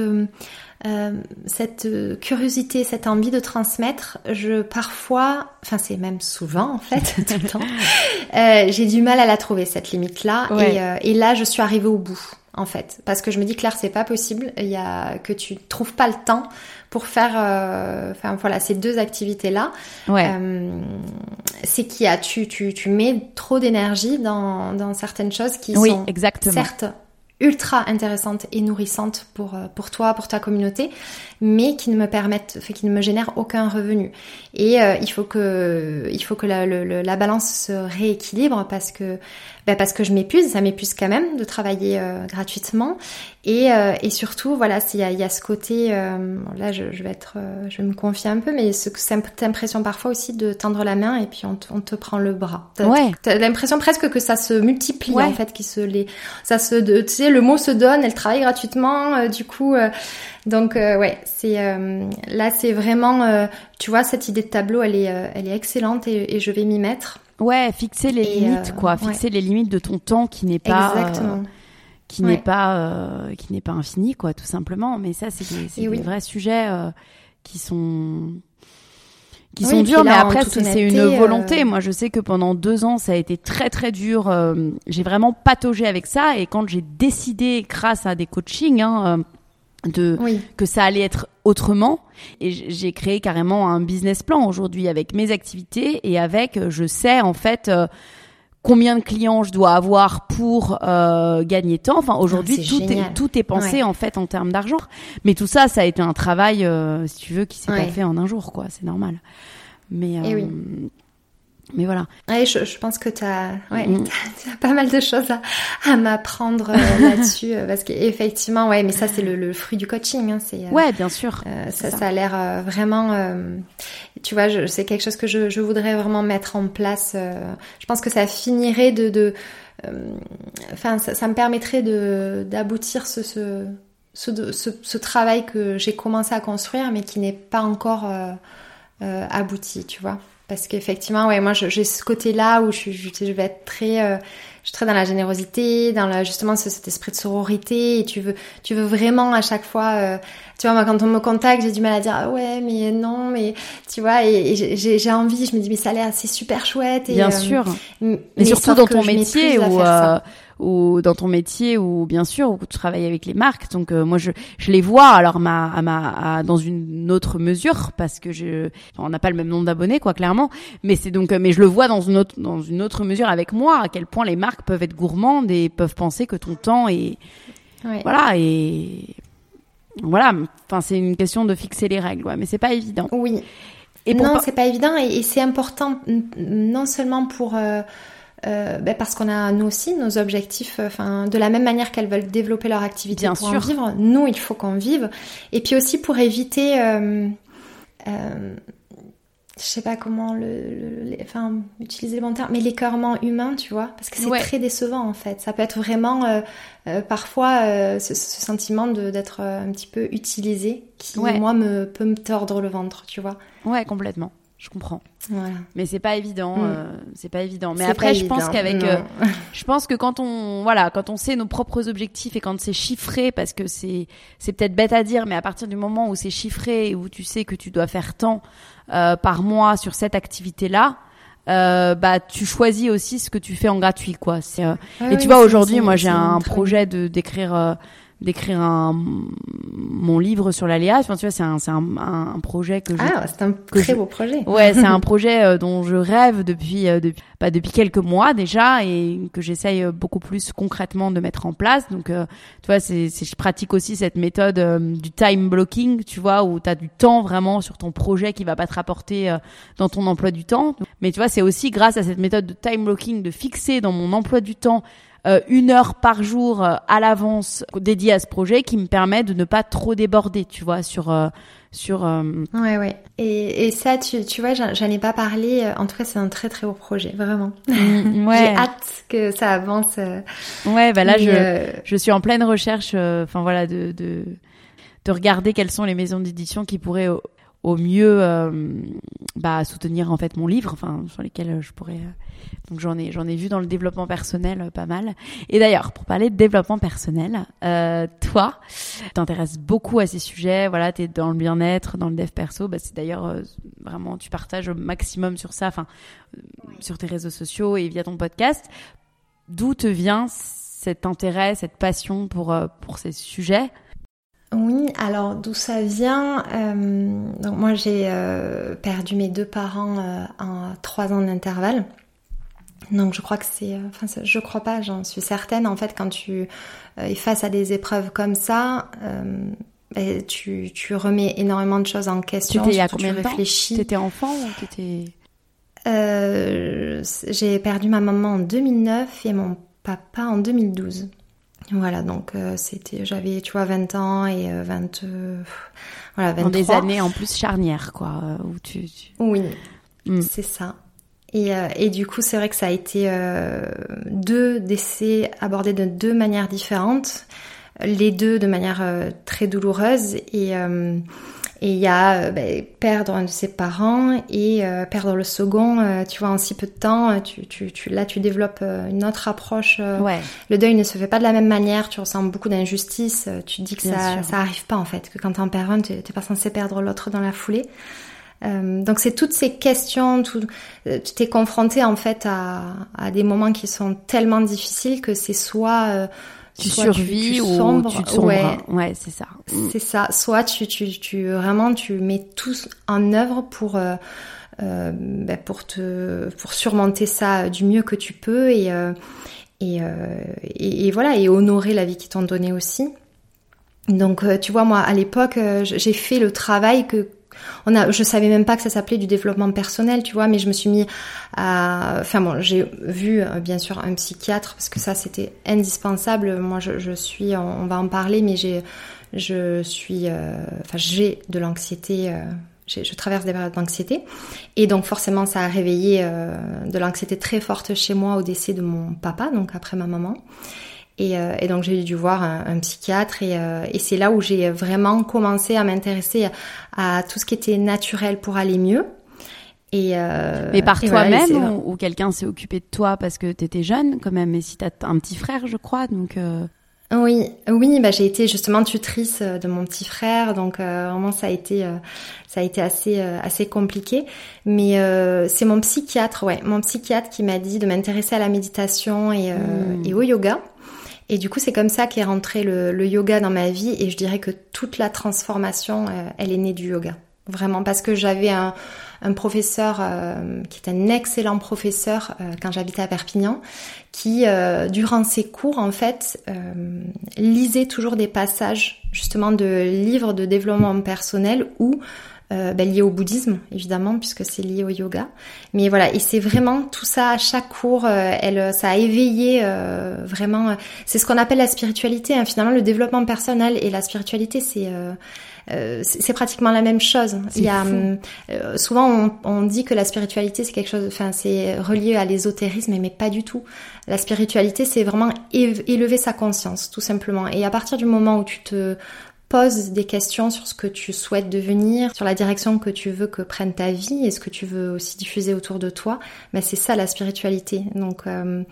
euh, cette euh, curiosité, cette envie de transmettre, je parfois, enfin c'est même souvent en fait, tout le temps, euh, j'ai du mal à la trouver cette limite là, Ouais. et, euh, et là je suis arrivée au bout en fait, parce que je me dis Claire c'est pas possible, il y a que tu trouves pas le temps pour faire, euh, enfin voilà ces deux activités là. Ouais. C'est qu'il y a, tu, tu, tu mais trop d'énergie dans, dans certaines choses qui oui, sont exactement. certes ultra intéressantes et nourrissantes pour, euh, pour toi, pour ta communauté, mais qui ne me permettent, qui ne me génèrent aucun revenu. Et euh, il faut que, il faut que la balance se rééquilibre parce que ben parce que je m'épuise, ça m'épuise quand même de travailler euh, gratuitement. Et, euh, et surtout, voilà, il y a, y a ce côté, euh, là je, je, vais être, je vais me confier un peu, mais ce, cette impression parfois aussi de tendre la main et puis on, te, on te prend le bras. T'as, ouais. t'as l'impression presque que ça se multiplie ouais. en fait, qui se les, ça se, tu sais, le mot se donne, elle travaille gratuitement, du coup. donc ouais, c'est là c'est vraiment, tu vois, cette idée de tableau, elle est, elle est excellente et, et je vais m'y mettre. Ouais, fixer les et limites, euh, quoi. Fixer ouais. les limites de ton temps qui n'est pas. Exactement. Euh, qui ouais. n'est pas euh, qui n'est pas infini quoi tout simplement mais ça c'est des, des oui. vrais sujets euh, qui sont qui oui, sont durs là, mais après c'est une volonté moi je sais que pendant deux ans ça a été très très dur euh, j'ai vraiment pataugé avec ça et quand j'ai décidé grâce à des coachings hein, de oui. que ça allait être autrement et j'ai créé carrément un business plan aujourd'hui avec mes activités et avec je sais en fait euh, combien de clients je dois avoir pour euh, gagner temps enfin aujourd'hui ah, tout est tout est pensé ouais. en fait en termes d'argent. Mais tout ça ça a été un travail euh, si tu veux qui s'est ouais. pas fait en un jour quoi. C'est normal. Mais et oui mais voilà. Ouais, je, je pense que tu as, ouais, as, pas mal de choses à, à m'apprendre euh, là-dessus. Euh, parce qu'effectivement, ouais, mais ça, c'est le, le, fruit du coaching. Hein, c'est, ouais, bien sûr. Euh, ça, ça. ça, a l'air euh, vraiment. tu vois, c'est quelque chose que je, je, voudrais vraiment mettre en place. je pense que ça finirait de. de enfin, ça, ça, me permettrait d'aboutir ce, ce, ce, ce, ce travail que j'ai commencé à construire, mais qui n'est pas encore abouti, tu vois parce qu'effectivement ouais moi j'ai ce côté là où je, je, je vais être très euh, je suis très dans la générosité dans la, justement ce, cet esprit de sororité. Et tu veux tu veux vraiment à chaque fois euh, tu vois moi quand on me contacte j'ai du mal à dire ah ouais mais non mais tu vois et, et j'ai envie je me dis mais ça a l'air c'est super chouette. Et, bien euh, sûr. mais, mais surtout dans ton métier où ou dans ton métier ou bien sûr où tu travailles avec les marques. Donc euh, moi je je les vois alors ma à ma à, dans une autre mesure parce que je on n'a pas le même nombre d'abonnés quoi clairement. Mais c'est donc mais je le vois dans une autre dans une autre mesure avec moi à quel point les marques peuvent être gourmandes et peuvent penser que ton temps est voilà et voilà. Enfin c'est une question de fixer les règles ouais, mais c'est pas évident. Oui. Et non pas... c'est pas évident et, et c'est important non seulement pour euh, euh, ben parce qu'on a nous aussi nos objectifs, enfin de la même manière qu'elles veulent développer leur activité Bien pour sûr. en vivre, nous il faut qu'on vive. Et puis aussi pour éviter, euh, euh, je sais pas comment le, le, le, enfin utiliser le bon terme, mais l'écœurement humain, tu vois, parce que c'est ouais. très décevant en fait. Ça peut être vraiment euh, euh, parfois euh, ce, ce, sentiment d'être un petit peu utilisé, qui ouais. moi me peut me tordre le ventre, tu vois. Ouais, complètement. Je comprends. Voilà. Mais c'est pas évident, mm. euh, c'est pas évident. Mais après, je pense qu'avec, euh, je pense que quand on, voilà, quand on sait nos propres objectifs et quand c'est chiffré, parce que c'est, c'est peut-être bête à dire, mais à partir du moment où c'est chiffré et où tu sais que tu dois faire tant euh, par mois sur cette activité-là, euh, bah tu choisis aussi ce que tu fais en gratuit, quoi. C'est, euh, ah et oui, tu vois, aujourd'hui, moi, j'ai un projet de d'écrire euh, d'écrire un mon livre sur l'aléa. Enfin, tu vois c'est un c'est un, un, projet que je, ah c'est un très je, beau projet. Ouais c'est un projet euh, dont je rêve depuis euh, depuis bah, depuis quelques mois déjà et que j'essaye euh, beaucoup plus concrètement de mettre en place. Donc euh, tu vois c'est je pratique aussi cette méthode du time blocking tu vois où tu as du temps vraiment sur ton projet qui va pas te rapporter dans ton emploi du temps. Mais tu vois c'est aussi grâce à cette méthode de time blocking de fixer dans mon emploi du temps euh, une heure par jour euh, à l'avance dédiée à ce projet qui me permet de ne pas trop déborder, tu vois, sur euh, sur. Ouais, ouais. Et, et ça, tu, tu vois, j'en ai pas parlé. En tout cas, c'est un très très beau projet, vraiment. Mmh, ouais. J'ai hâte que ça avance. Ouais, bah là, je je suis en pleine recherche. Enfin voilà, de de de regarder quelles sont les maisons d'édition qui pourraient au, mieux euh, bah, soutenir en fait mon livre, enfin sur lesquels je pourrais. Donc j'en ai j'en ai vu dans le développement personnel euh, pas mal. Et d'ailleurs pour parler de développement personnel, euh, toi t'intéresses beaucoup à ces sujets. Voilà, t'es dans le bien-être, dans le dev perso. Bah, c'est d'ailleurs euh, vraiment tu partages au maximum sur ça, enfin euh, sur tes réseaux sociaux et via ton podcast. D'où te vient cet intérêt, cette passion pour pour ces sujets? Oui, alors d'où ça vient euh, Donc moi j'ai euh, perdu mes deux parents euh, en trois ans d'intervalle. Donc je crois que c'est, enfin je crois pas, j'en suis certaine. En fait, quand tu es face à des épreuves comme ça, ben, tu, tu remets énormément de choses en question. Y a combien tu réfléchis. T'étais enfant ou t'étais J'ai perdu ma maman en 2009 et mon papa en 2012. Voilà, donc euh, c'était, j'avais, tu vois, 20 ans et 20, voilà, 23. Dans des années en plus charnières, quoi, où tu... Oui, mm. c'est ça. Et, et, du coup, c'est vrai que ça a été deux décès abordés de deux manières différentes, les deux de manière très douloureuse et et il y a euh, ben, perdre un de ses parents et euh, perdre le second, euh, tu vois, en si peu de temps, tu, tu, tu là tu développes une autre approche. Ouais. Le deuil ne se fait pas de la même manière, tu ressens beaucoup d'injustice, tu te dis que ça, ça arrive pas en fait, que quand t'en perds un, t'es pas censé perdre l'autre dans la foulée. donc c'est toutes ces questions, tout, tu t'es confronté en fait à, à, des moments qui sont tellement difficiles que c'est soit tu survis ou tu te sombres. Ouais, c'est ça. Mm. C'est ça. Soit tu, tu, tu vraiment tu mets tout en œuvre pour euh, euh, ben pour te pour surmonter ça du mieux que tu peux et euh, et, euh, et, et, voilà et honorer la vie qu'ils t'ont donnée aussi. Donc tu vois moi à l'époque j'ai fait le travail que on a, je savais même pas que ça s'appelait du développement personnel, tu vois, mais je me suis mis à, enfin bon, j'ai vu euh, bien sûr un psychiatre parce que ça c'était indispensable. Moi, je, suis, on, va en parler, mais j'ai, je suis, euh, enfin j'ai de l'anxiété. Euh, je traverse des périodes d'anxiété et donc forcément ça a réveillé de l'anxiété très forte chez moi au décès de mon papa, donc après ma maman. Et, euh, et, donc j'ai dû voir un, psychiatre et, euh, et c'est là où j'ai vraiment commencé à m'intéresser à, tout ce qui était naturel pour aller mieux. Et euh, mais par toi-même ou, quelqu'un s'est occupé de toi parce que tu étais jeune quand même et si tu as un petit frère je crois donc euh... oui oui bah j'ai été justement tutrice de mon petit frère donc euh, vraiment ça a été ça a été assez assez compliqué mais c'est mon psychiatre ouais mon psychiatre qui m'a dit de m'intéresser à la méditation et, mmh. et au yoga et du coup, c'est comme ça qu'est rentré le, yoga dans ma vie. Et je dirais que toute la transformation, euh, elle est née du yoga. Vraiment, parce que j'avais un, professeur euh, qui est un excellent professeur euh, quand j'habitais à Perpignan, qui, durant ses cours, en fait, lisait toujours des passages justement de livres de développement personnel où euh, ben, lié au bouddhisme évidemment puisque c'est lié au yoga mais voilà et c'est vraiment tout ça à chaque cours euh, elle ça a éveillé euh, vraiment euh, c'est ce qu'on appelle la spiritualité hein. finalement le développement personnel et la spiritualité c'est c'est pratiquement la même chose. Il y a souvent on, on, dit que la spiritualité c'est quelque chose, enfin c'est relié à l'ésotérisme, mais pas du tout. La spiritualité c'est vraiment élever sa conscience, tout simplement. Et à partir du moment où tu te pose des questions sur ce que tu souhaites devenir, sur la direction que tu veux que prenne ta vie et ce que tu veux aussi diffuser autour de toi, mais c'est ça la spiritualité. Donc, euh,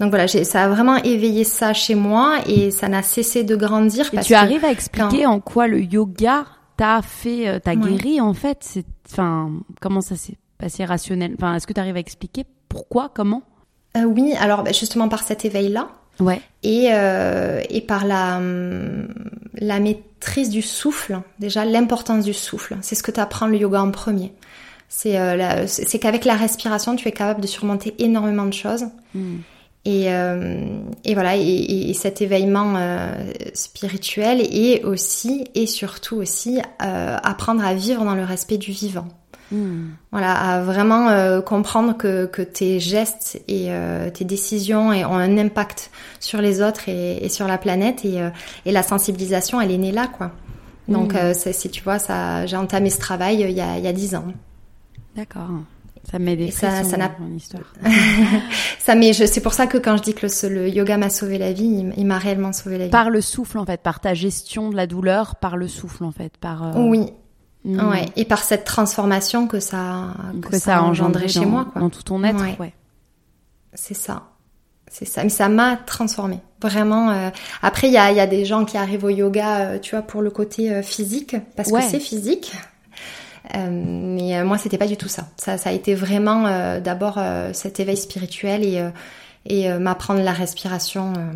donc voilà, ça a vraiment éveillé ça chez moi et ça n'a cessé de grandir. Et tu arrives à expliquer en quoi le yoga t'a fait, euh, t'a guéri en fait? C'est, enfin, comment ça s'est passé rationnel. Enfin, est-ce que tu arrives à expliquer pourquoi, comment? Euh, Oui, alors bah, justement par cet éveil-là. Ouais. Et, euh, et par la, la maîtrise du souffle, déjà l'importance du souffle. C'est ce que tu apprends le yoga en premier. C'est euh, c'est qu'avec la respiration, tu es capable de surmonter énormément de choses. Hmm. Et, euh, et, voilà, et, et cet éveillement euh, spirituel et aussi et surtout aussi euh, apprendre à vivre dans le respect du vivant. Hmm. Voilà, à vraiment euh, comprendre que, que, tes gestes et euh, tes décisions ont un impact sur les autres et, et sur la planète et, euh, et, la sensibilisation, elle est née là, quoi. Donc, hmm. si tu vois, ça, j'ai entamé ce travail il y a, il y a 10 ans. D'accord. Ça met des ça, ça n'a mon histoire. ça met, c'est pour ça que quand je dis que le, le yoga m'a sauvé la vie, il, m'a réellement sauvé la vie. Par le souffle en fait, par ta gestion de la douleur, par le souffle en fait, par. Oui, Mm. Ouais, et par cette transformation que ça, que, ça, a engendré chez moi, quoi. dans tout ton être, ouais. C'est ça, c'est ça. Mais ça m'a transformée, vraiment. Euh... Après, il y a, y a, des gens qui arrivent au yoga, euh, tu vois, pour le côté euh, physique, parce que c'est physique. Mais moi, c'était pas du tout ça. Ça, ça a été vraiment d'abord cet éveil spirituel et et euh, m'apprendre la respiration. Euh.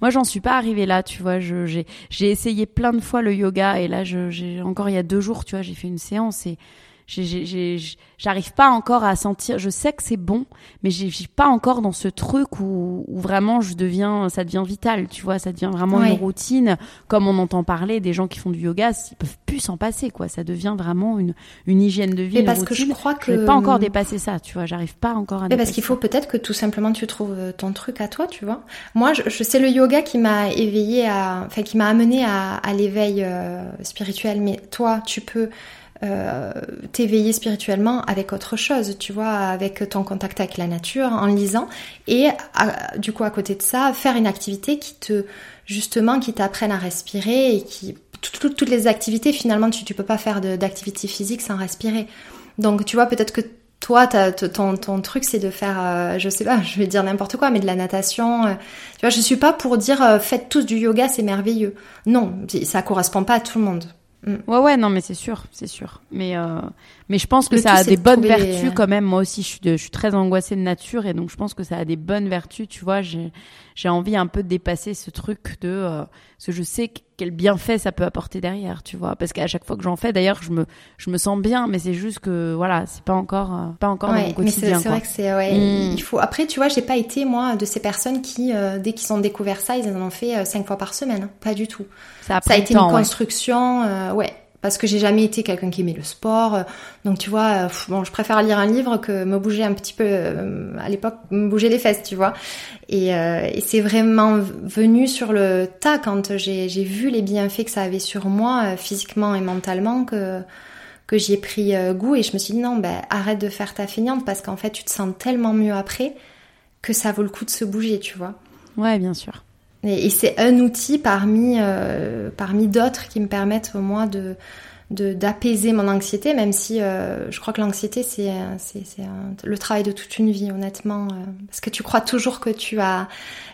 Moi, j'en suis pas arrivée là, tu vois. J'ai essayé plein de fois le yoga et là, j'ai encore il y a deux jours, tu vois, j'ai fait une séance et j'arrive pas encore à sentir. Je sais que c'est bon, mais je suis pas encore dans ce truc où, où, vraiment je deviens, ça devient vital, tu vois, ça devient vraiment une routine. Comme on entend parler des gens qui font du yoga, ils peuvent plus s'en passer, quoi. Ça devient vraiment une, une hygiène de vie. Mais parce que je crois que je pas encore dépassé ça, tu vois. J'arrive pas encore à. Mais parce qu'il faut peut-être que tout simplement tu trouves euh, ton truc à toi, tu vois. Moi, je, je sais le yoga qui m'a éveillé à, enfin qui m'a amené à, à l'éveil euh, spirituel. Mais toi, tu peux euh, t'éveiller spirituellement avec autre chose, tu vois, avec ton contact avec la nature, en lisant, et du coup à côté de ça, faire une activité qui te, justement, qui t'apprenne à respirer et qui, toutes les activités finalement, tu, tu peux pas faire d'activité physique sans respirer. Donc tu vois, peut-être que toi, ton, ton truc, c'est de faire, euh, je sais pas, je vais dire n'importe quoi, mais de la natation. Euh, tu vois, je suis pas pour dire faites tous du yoga, c'est merveilleux. Non, ça correspond pas à tout le monde. Mm. Ouais, ouais, non, mais c'est sûr, c'est sûr. Mais, euh, mais je pense que ça a des bonnes vertus quand même. Moi aussi, je suis, je suis très angoissée de nature et donc je pense que ça a des bonnes vertus. Tu vois, j'ai, j'ai envie un peu de dépasser ce truc de, euh, ce je sais quel bienfait ça peut apporter derrière, tu vois. Parce qu'à chaque fois que j'en fais, d'ailleurs, je me, je me sens bien, mais c'est juste que, voilà, c'est pas encore, euh, pas encore dans mon quotidien. C'est vrai que c'est, ouais, mm. il faut. Après, tu vois, j'ai pas été moi de ces personnes qui, dès qu'ils ont découvert ça, ils en ont fait cinq fois par semaine. Pas du tout. Ça a, été une construction, euh, ouais. Parce que j'ai jamais été quelqu'un qui aimait le sport, euh, donc tu vois, euh, bon, je préfère lire un livre que me bouger un petit peu. à l'époque, me bouger les fesses, tu vois. Et, et c'est vraiment venu sur le tas quand j'ai vu les bienfaits que ça avait sur moi, physiquement et mentalement, que que j'y ai pris goût et je me suis dit non, ben arrête de faire ta feignante parce qu'en fait tu te sens tellement mieux après que ça vaut le coup de se bouger, tu vois. Ouais, bien sûr. Et, c'est un outil parmi, euh, parmi d'autres qui me permettent au moins de d'apaiser mon anxiété, même si euh, je crois que l'anxiété c'est c'est le travail de toute une vie, honnêtement, euh, parce que tu crois toujours que tu as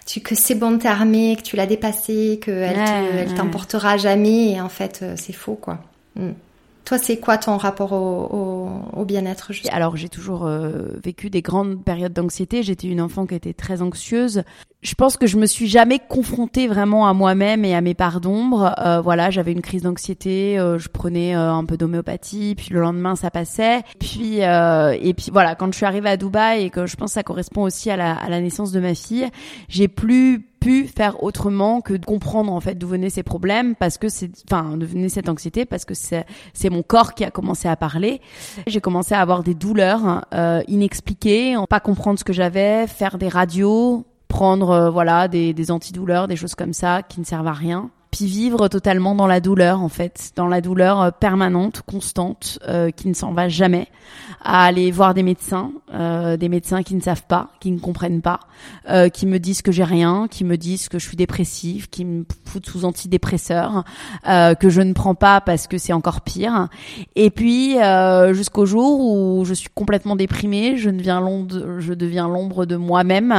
tu, que c'est bon, t'es armé, que tu l'as dépassé, que elle, elle t'emportera jamais, et en fait c'est faux quoi. Mm. Toi, c'est quoi ton rapport au, au, bien-être Alors, j'ai toujours euh, vécu des grandes périodes d'anxiété. J'étais une enfant qui était très anxieuse. Je pense que je me suis jamais confrontée vraiment à moi-même et à mes parts d'ombre. Euh, voilà, j'avais une crise d'anxiété, euh, je prenais un peu d'homéopathie, puis le lendemain ça passait. Puis et puis voilà, quand je suis arrivée à Dubaï et que je pense que ça correspond aussi à la, à la naissance de ma fille, j'ai plus pu faire autrement que de comprendre en fait d'où venaient ces problèmes parce que c'est enfin d'où venait cette anxiété parce que c'est c'est mon corps qui a commencé à parler. J'ai commencé à avoir des douleurs euh, inexpliquées, pas comprendre ce que j'avais, faire des radios, prendre euh, voilà des des antidouleurs, des choses comme ça qui ne servent à rien puis vivre totalement dans la douleur en fait, dans la douleur euh, permanente, constante, euh, qui ne s'en va jamais, à aller voir des médecins, euh, des médecins qui ne savent pas, qui ne comprennent pas, euh, qui me disent que j'ai rien, qui me disent que je suis dépressive, qui me foutent sous antidépresseurs, euh, que je ne prends pas parce que c'est encore pire. Et puis jusqu'au jour où je suis complètement déprimée, je deviens l'ombre, je deviens l'ombre de moi-même,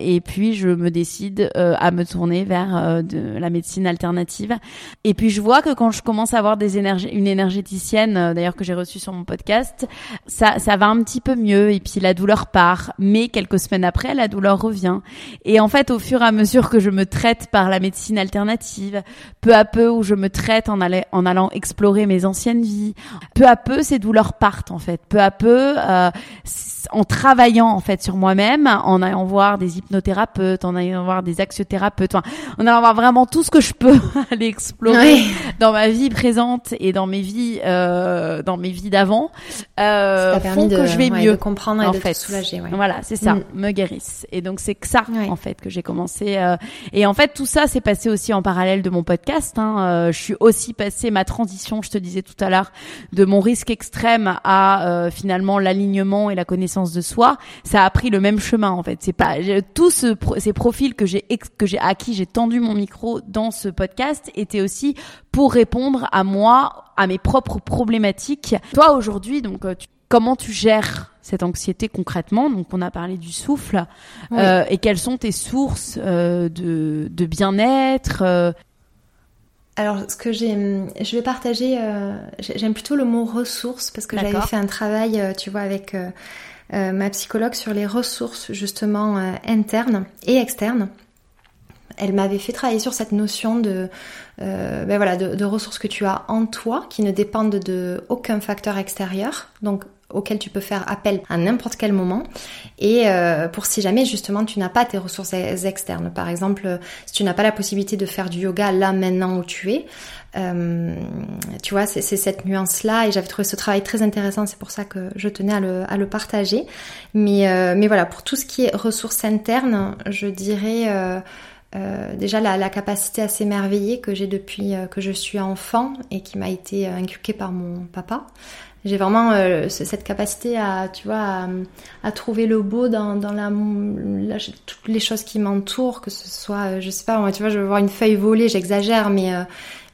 et puis je me décide à me tourner vers de la médecine alternative. Et puis je vois que quand je commence à avoir des énergies, une énergéticienne, euh, d'ailleurs que j'ai reçue sur mon podcast, ça, ça va un petit peu mieux et puis la douleur part. Mais quelques semaines après, la douleur revient. Et en fait, au fur et à mesure que je me traite par la médecine alternative, peu à peu où je me traite en, allant, en allant explorer mes anciennes vies, peu à peu ces douleurs partent en fait. Peu à peu, euh, en travaillant en fait sur moi-même, en allant voir des hypnothérapeutes, en allant voir des axiothérapeutes, en allant voir vraiment tout ce que je peux aller explorer dans ma vie présente et dans mes vies, euh, dans mes vies d'avant, euh, font que je vais mieux. De comprendre et en de fait. soulager. Ouais. Voilà, c'est ça, mm. me guérissent. Et donc c'est que ça en fait que j'ai commencé. Euh, et en fait tout ça s'est passé aussi en parallèle de mon podcast. Hein. Euh, je suis aussi passée ma transition, je te disais tout à l'heure, de mon risque extrême à euh, finalement l'alignement et la connaissance de soi. Ça a pris le même chemin en fait. C'est pas tous ce, ces profils que j'ai que j'ai à qui j'ai tendu mon micro dans ce podcast était aussi pour répondre à moi, à mes propres problématiques. Toi aujourd'hui, donc euh, comment tu gères cette anxiété concrètement? Donc on a parlé du souffle euh, et quelles sont tes sources euh, de, de bien-être alors, ce que j'ai, je vais partager, j'aime plutôt le mot ressources parce que j'avais fait un travail, tu vois, avec ma psychologue sur les ressources justement internes et externes. Elle m'avait fait travailler sur cette notion de, euh, ben voilà, de, ressources que tu as en toi, qui ne dépendent de aucun facteur extérieur. Donc auquel tu peux faire appel à n'importe quel moment. Et euh, pour si jamais justement tu n'as pas tes ressources externes. Par exemple si tu n'as pas la possibilité de faire du yoga là maintenant où tu es euh, tu vois c'est cette nuance là et j'avais trouvé ce travail très intéressant. C'est pour ça que je tenais à le, à le partager. Mais euh, mais voilà pour tout ce qui est ressources internes je dirais euh, euh, déjà la, la, capacité à s'émerveiller que j'ai depuis euh, que je suis enfant et qui m'a été inculquée par mon papa. J'ai vraiment euh, cette capacité à, tu vois, à, trouver le beau dans, dans la, toutes les choses qui m'entourent, que ce soit, je sais pas, tu vois, je veux voir une feuille voler, j'exagère, mais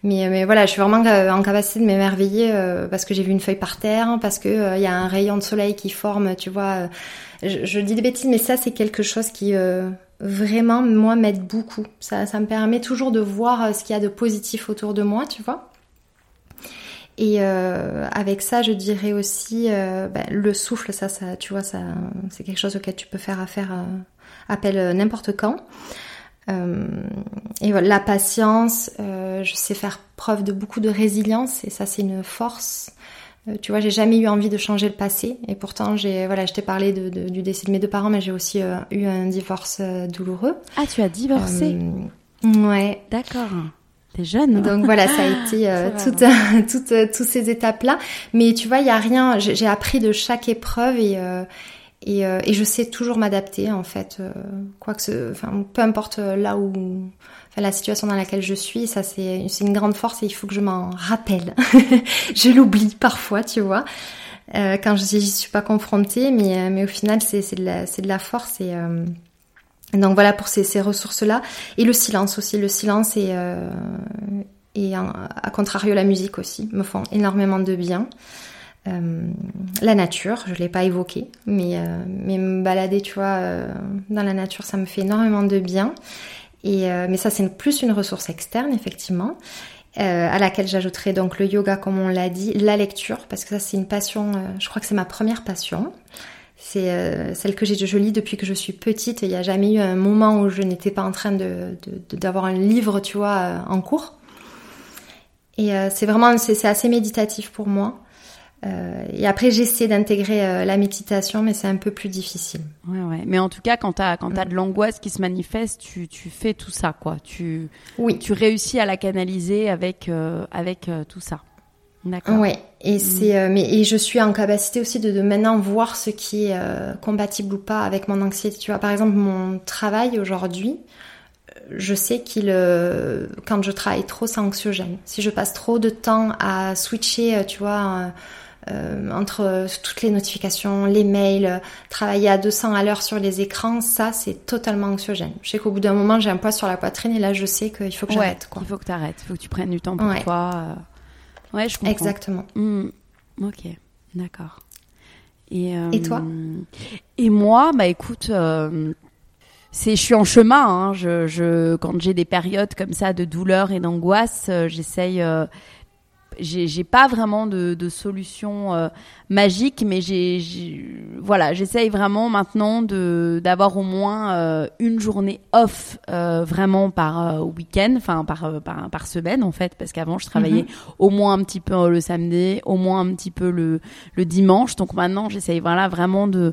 mais, mais voilà, je suis vraiment en capacité de m'émerveiller parce que j'ai vu une feuille par terre, parce que il y a un rayon de soleil qui forme, tu vois. Je, je, dis des bêtises, mais ça c'est quelque chose qui vraiment, moi, m'aide beaucoup. Ça, ça me permet toujours de voir euh, ce qu'il y a de positif autour de moi, tu vois. Et euh, avec ça, je dirais aussi euh, ben, le souffle, ça, ça, tu vois, ça, c'est quelque chose auquel tu peux faire affaire, euh, appel n'importe quand. et voilà, la patience, je sais faire preuve de beaucoup de résilience et ça, c'est une force. Euh, tu vois, j'ai jamais eu envie de changer le passé. Et pourtant, j'ai, voilà, je t'ai parlé de, du décès de mes deux parents, mais j'ai aussi euh, eu un divorce euh, douloureux. Ah, tu as divorcé Ouais. D'accord. T'es jeune. Donc voilà, ça a été toutes, toutes, toutes ces étapes-là. Mais tu vois, il y a rien. J'ai appris de chaque épreuve et et, et je sais toujours m'adapter en fait. quoi que ce, enfin, peu importe là où la situation dans laquelle je suis. Ça, c'est une grande force et il faut que je m'en rappelle. je l'oublie parfois, tu vois, euh, quand je n'y suis pas confrontée, mais, euh, mais au final, c'est de, la, de la force et... Euh, donc voilà pour ces, ces ressources-là. Et le silence aussi. Le silence et, et à contrario la musique aussi me font énormément de bien. La nature, je l'ai pas évoqué, mais, mais me balader, tu vois, dans la nature, ça me fait énormément de bien. Et, euh, mais ça, c'est plus une ressource externe, effectivement, euh, à laquelle j'ajouterai donc le yoga, comme on l'a dit, la lecture, parce que ça, c'est une passion, euh, je crois que c'est ma première passion. C'est euh, celle que j'ai je lis depuis que je suis petite. Il n'y a jamais eu un moment où je n'étais pas en train de d'avoir un livre, tu vois, en cours. Et c'est vraiment, c'est assez méditatif pour moi. Euh, et après, j'essaie d'intégrer euh, la méditation, mais c'est un peu plus difficile. Ouais, ouais. Mais en tout cas, quand tu as, quand as de l'angoisse qui se manifeste, tu, tu fais tout ça, quoi. Tu, oui. tu réussis à la canaliser avec, euh, avec tout ça. D'accord. Ouais. Et mm. c'est, mais et je suis en capacité aussi de, de maintenant voir ce qui est compatible ou pas avec mon anxiété. Tu vois, par exemple, mon travail aujourd'hui, je sais qu'il, quand je travaille trop, c'est anxiogène. Si je passe trop de temps à switcher, tu vois euh, entre toutes les notifications, les mails, travailler à 200 à l'heure sur les écrans, ça c'est totalement anxiogène. Je sais qu'au bout d'un moment j'ai un poids sur la poitrine et là je sais qu'il faut que j'arrête. il faut que tu arrêtes, il faut que tu prennes du temps pour toi. Euh. Ouais, je comprends. Exactement. Hmm. Ok, d'accord. Et, euh, et toi? Et moi, bah écoute, c'est je suis en chemin. Hein. Je, je, quand j'ai des périodes comme ça de douleur et d'angoisse, j'essaye j'ai pas vraiment de, de solution euh, magique, mais j'ai voilà, j'essaye vraiment maintenant de d'avoir au moins euh, une journée off euh, vraiment par week-end, enfin par, par, par semaine en fait, parce qu'avant je travaillais mhm. au moins un petit peu le samedi, au moins un petit peu le le dimanche. Donc maintenant j'essaye voilà vraiment de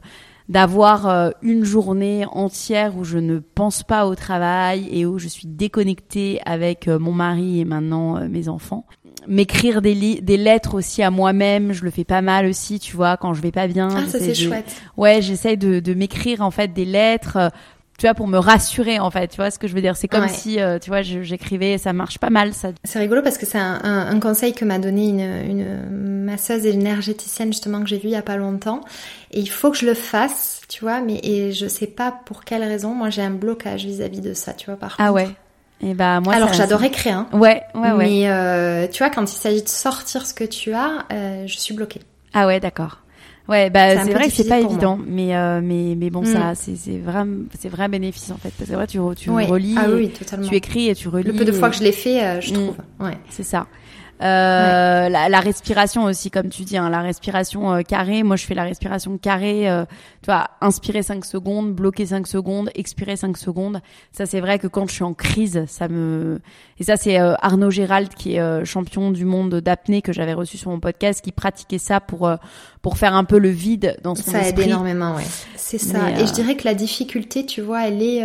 d'avoir une journée entière où je ne pense pas au travail et où je suis déconnectée avec mon mari et maintenant mes enfants m'écrire des, des lettres aussi à moi-même, je le fais pas mal aussi, tu vois, quand je vais pas bien. Ah, ça c'est chouette. Ouais, j'essaye de, de m'écrire en fait des lettres, euh, tu vois, pour me rassurer en fait, tu vois ce que je veux dire. C'est comme si, euh, tu vois, j'écrivais, ça marche pas mal ça. C'est rigolo parce que c'est un, un, conseil que m'a donné une, une masseuse énergéticienne justement que j'ai vu il y a pas longtemps. Et il faut que je le fasse, tu vois, mais et je sais pas pour quelle raison. Moi, j'ai un blocage vis-à-vis -vis de ça, tu vois, par ah contre. Ouais. Et bah moi. Alors j'adore écrire. Hein. Ouais, ouais, ouais. Mais euh, tu vois, quand il s'agit de sortir ce que tu as, euh, je suis bloquée. Ah ouais, d'accord. Ouais, bah c'est vrai que c'est pas évident, mais euh, mais mais bon, ça, mm. c'est c'est vrai, c'est vrai bénéfice en fait, parce que vrai, tu tu relis, ah, oui, tu écris et tu relis. Le peu de fois que je l'ai fait, euh, je mm. trouve. Ouais. C'est ça. Euh, la, la, respiration aussi, comme tu dis, hein, la respiration euh, carrée. Moi, je fais la respiration carrée. Euh, tu vois, inspirer 5 secondes, bloquer 5 secondes, expirer 5 secondes. Ça, c'est vrai que quand je suis en crise, ça me... Et ça, c'est euh, Arnaud Gérald, qui est champion du monde d'apnée, que j'avais reçu sur mon podcast, qui pratiquait ça pour pour faire un peu le vide dans son ça esprit. Ça aide énormément, ouais. C'est ça. Et je dirais que la difficulté, tu vois, elle est...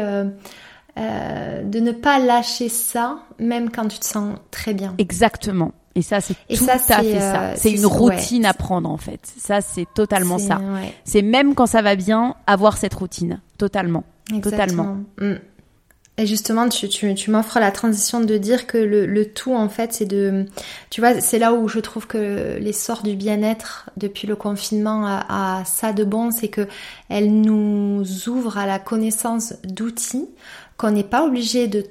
Euh, de ne pas lâcher ça, même quand tu te sens très bien. Exactement. Et ça, c'est tout ça, à fait ça. Euh, c'est une routine à prendre, en fait. Ça, c'est totalement ça. C'est même quand ça va bien, avoir cette routine. Totalement. Totalement. Mm. Et justement, tu, tu, tu m'offres la transition de dire que le, le tout, en fait, c'est de... Tu vois, c'est là où je trouve que l'essor du bien-être depuis le confinement a, a ça de bon, c'est que elle nous ouvre à la connaissance d'outils qu'on n'est pas obligé de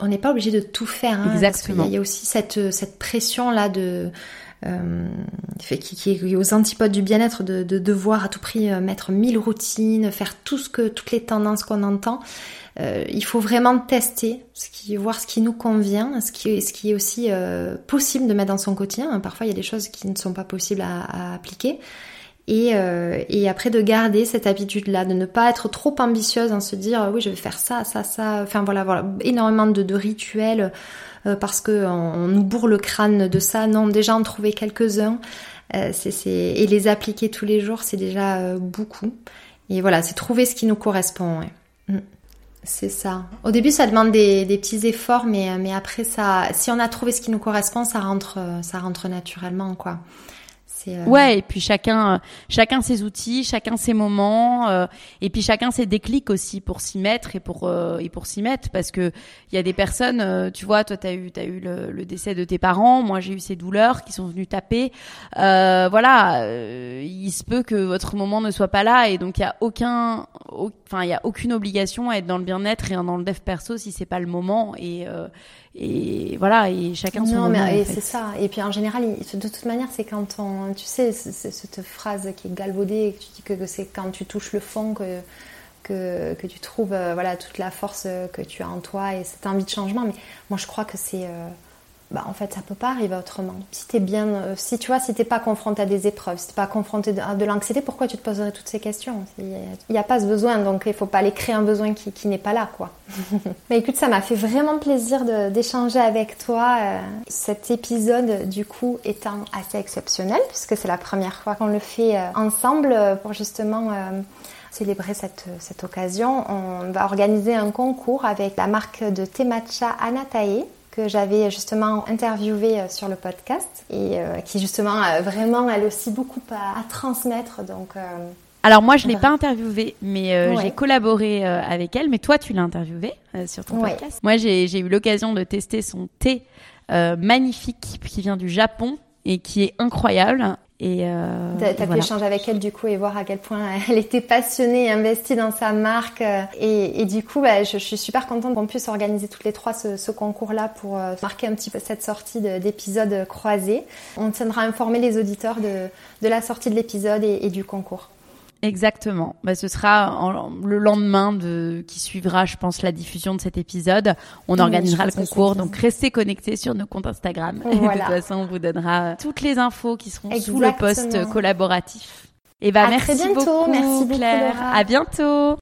on n'est pas obligé de tout faire. Hein, Exactement. Il y, a aussi cette, cette pression là de euh, qui, qui, est aux antipodes du bien-être de, de, devoir à tout prix euh, mettre mille routines, faire tout ce que toutes les tendances qu'on entend. Euh, il faut vraiment tester, ce qui, voir ce qui nous convient, ce qui, ce qui est aussi euh, possible de mettre dans son quotidien. Parfois, il y a des choses qui ne sont pas possibles à, à appliquer. Et, euh, et, après de garder cette habitude-là, de ne pas être trop ambitieuse en se dire oui je vais faire ça, ça, ça. Enfin voilà, voilà, énormément de, de rituels euh, parce que on, nous bourre le crâne de ça. Non, déjà en trouver quelques-uns euh, c'est, et les appliquer tous les jours, c'est déjà euh, beaucoup. Et voilà, c'est trouver ce qui nous correspond. Ouais. Mm. C'est ça. Au début, ça demande des, des, petits efforts, mais, mais après, ça, si on a trouvé ce qui nous correspond, ça rentre, ça rentre naturellement, quoi. Euh, ouais, et puis chacun, chacun ses outils, chacun ses moments, euh, et puis chacun ses déclics aussi pour s'y mettre et pour euh, et pour s'y mettre, parce que il y a des personnes, tu vois, toi t'as eu t'as eu le, décès de tes parents, moi j'ai eu ces douleurs qui sont venues taper, voilà, il se peut que votre moment ne soit pas là, et donc il y a aucun, enfin il y a aucune obligation à être dans le bien-être et dans le dev perso si c'est pas le moment, et et voilà et chacun son non mais c'est ça. Et puis en général de toute manière c'est quand on tu sais cette phrase qui est galvaudée que tu dis que, c'est quand tu touches le fond que que, que tu trouves euh, voilà toute la force que tu as en toi et cette envie de changement. Mais moi je crois que c'est euh, bah, en fait, ça peut pas arriver autrement. Si t'es bien, euh, si tu vois, si t'es pas confronté à des épreuves, si t'es pas confronté à de l'anxiété, pourquoi tu te poserais toutes ces questions? Il n'y a, pas ce besoin, donc il faut pas aller créer un besoin qui, n'est pas là, quoi. Mais écoute, ça m'a fait vraiment plaisir d'échanger avec toi. Euh, cet épisode, du coup, étant assez exceptionnel, puisque c'est la première fois qu'on le fait euh, ensemble pour justement célébrer cette, cette occasion. On va organiser un concours avec la marque de thé matcha Anatae que j'avais justement interviewé euh, sur le podcast et euh, qui justement a vraiment elle aussi beaucoup à, transmettre. Donc euh, alors moi je l'ai pas interviewée, mais j'ai collaboré avec elle. Mais toi tu l'as interviewée sur ton podcast. Moi j'ai eu l'occasion de tester son thé magnifique qui vient du Japon et qui est incroyable. Et euh, t'as pu échanger avec elle du coup et voir à quel point elle était passionnée et investie dans sa marque. Euh, et, et du coup, bah, je, je, suis super contente qu'on puisse organiser toutes les trois ce, ce concours-là pour euh, marquer un petit peu cette sortie d'épisode croisé. On tiendra informer les auditeurs de, de la sortie de l'épisode et, et du concours. Exactement. Bah, ce sera le lendemain de qui suivra, je pense, la diffusion de cet épisode. On organisera le concours, donc restez connectés sur nos comptes Instagram. de toute façon, on vous donnera toutes les infos qui seront sous le post collaboratif. Et bah, merci très bientôt. beaucoup, merci Claire. à bientôt.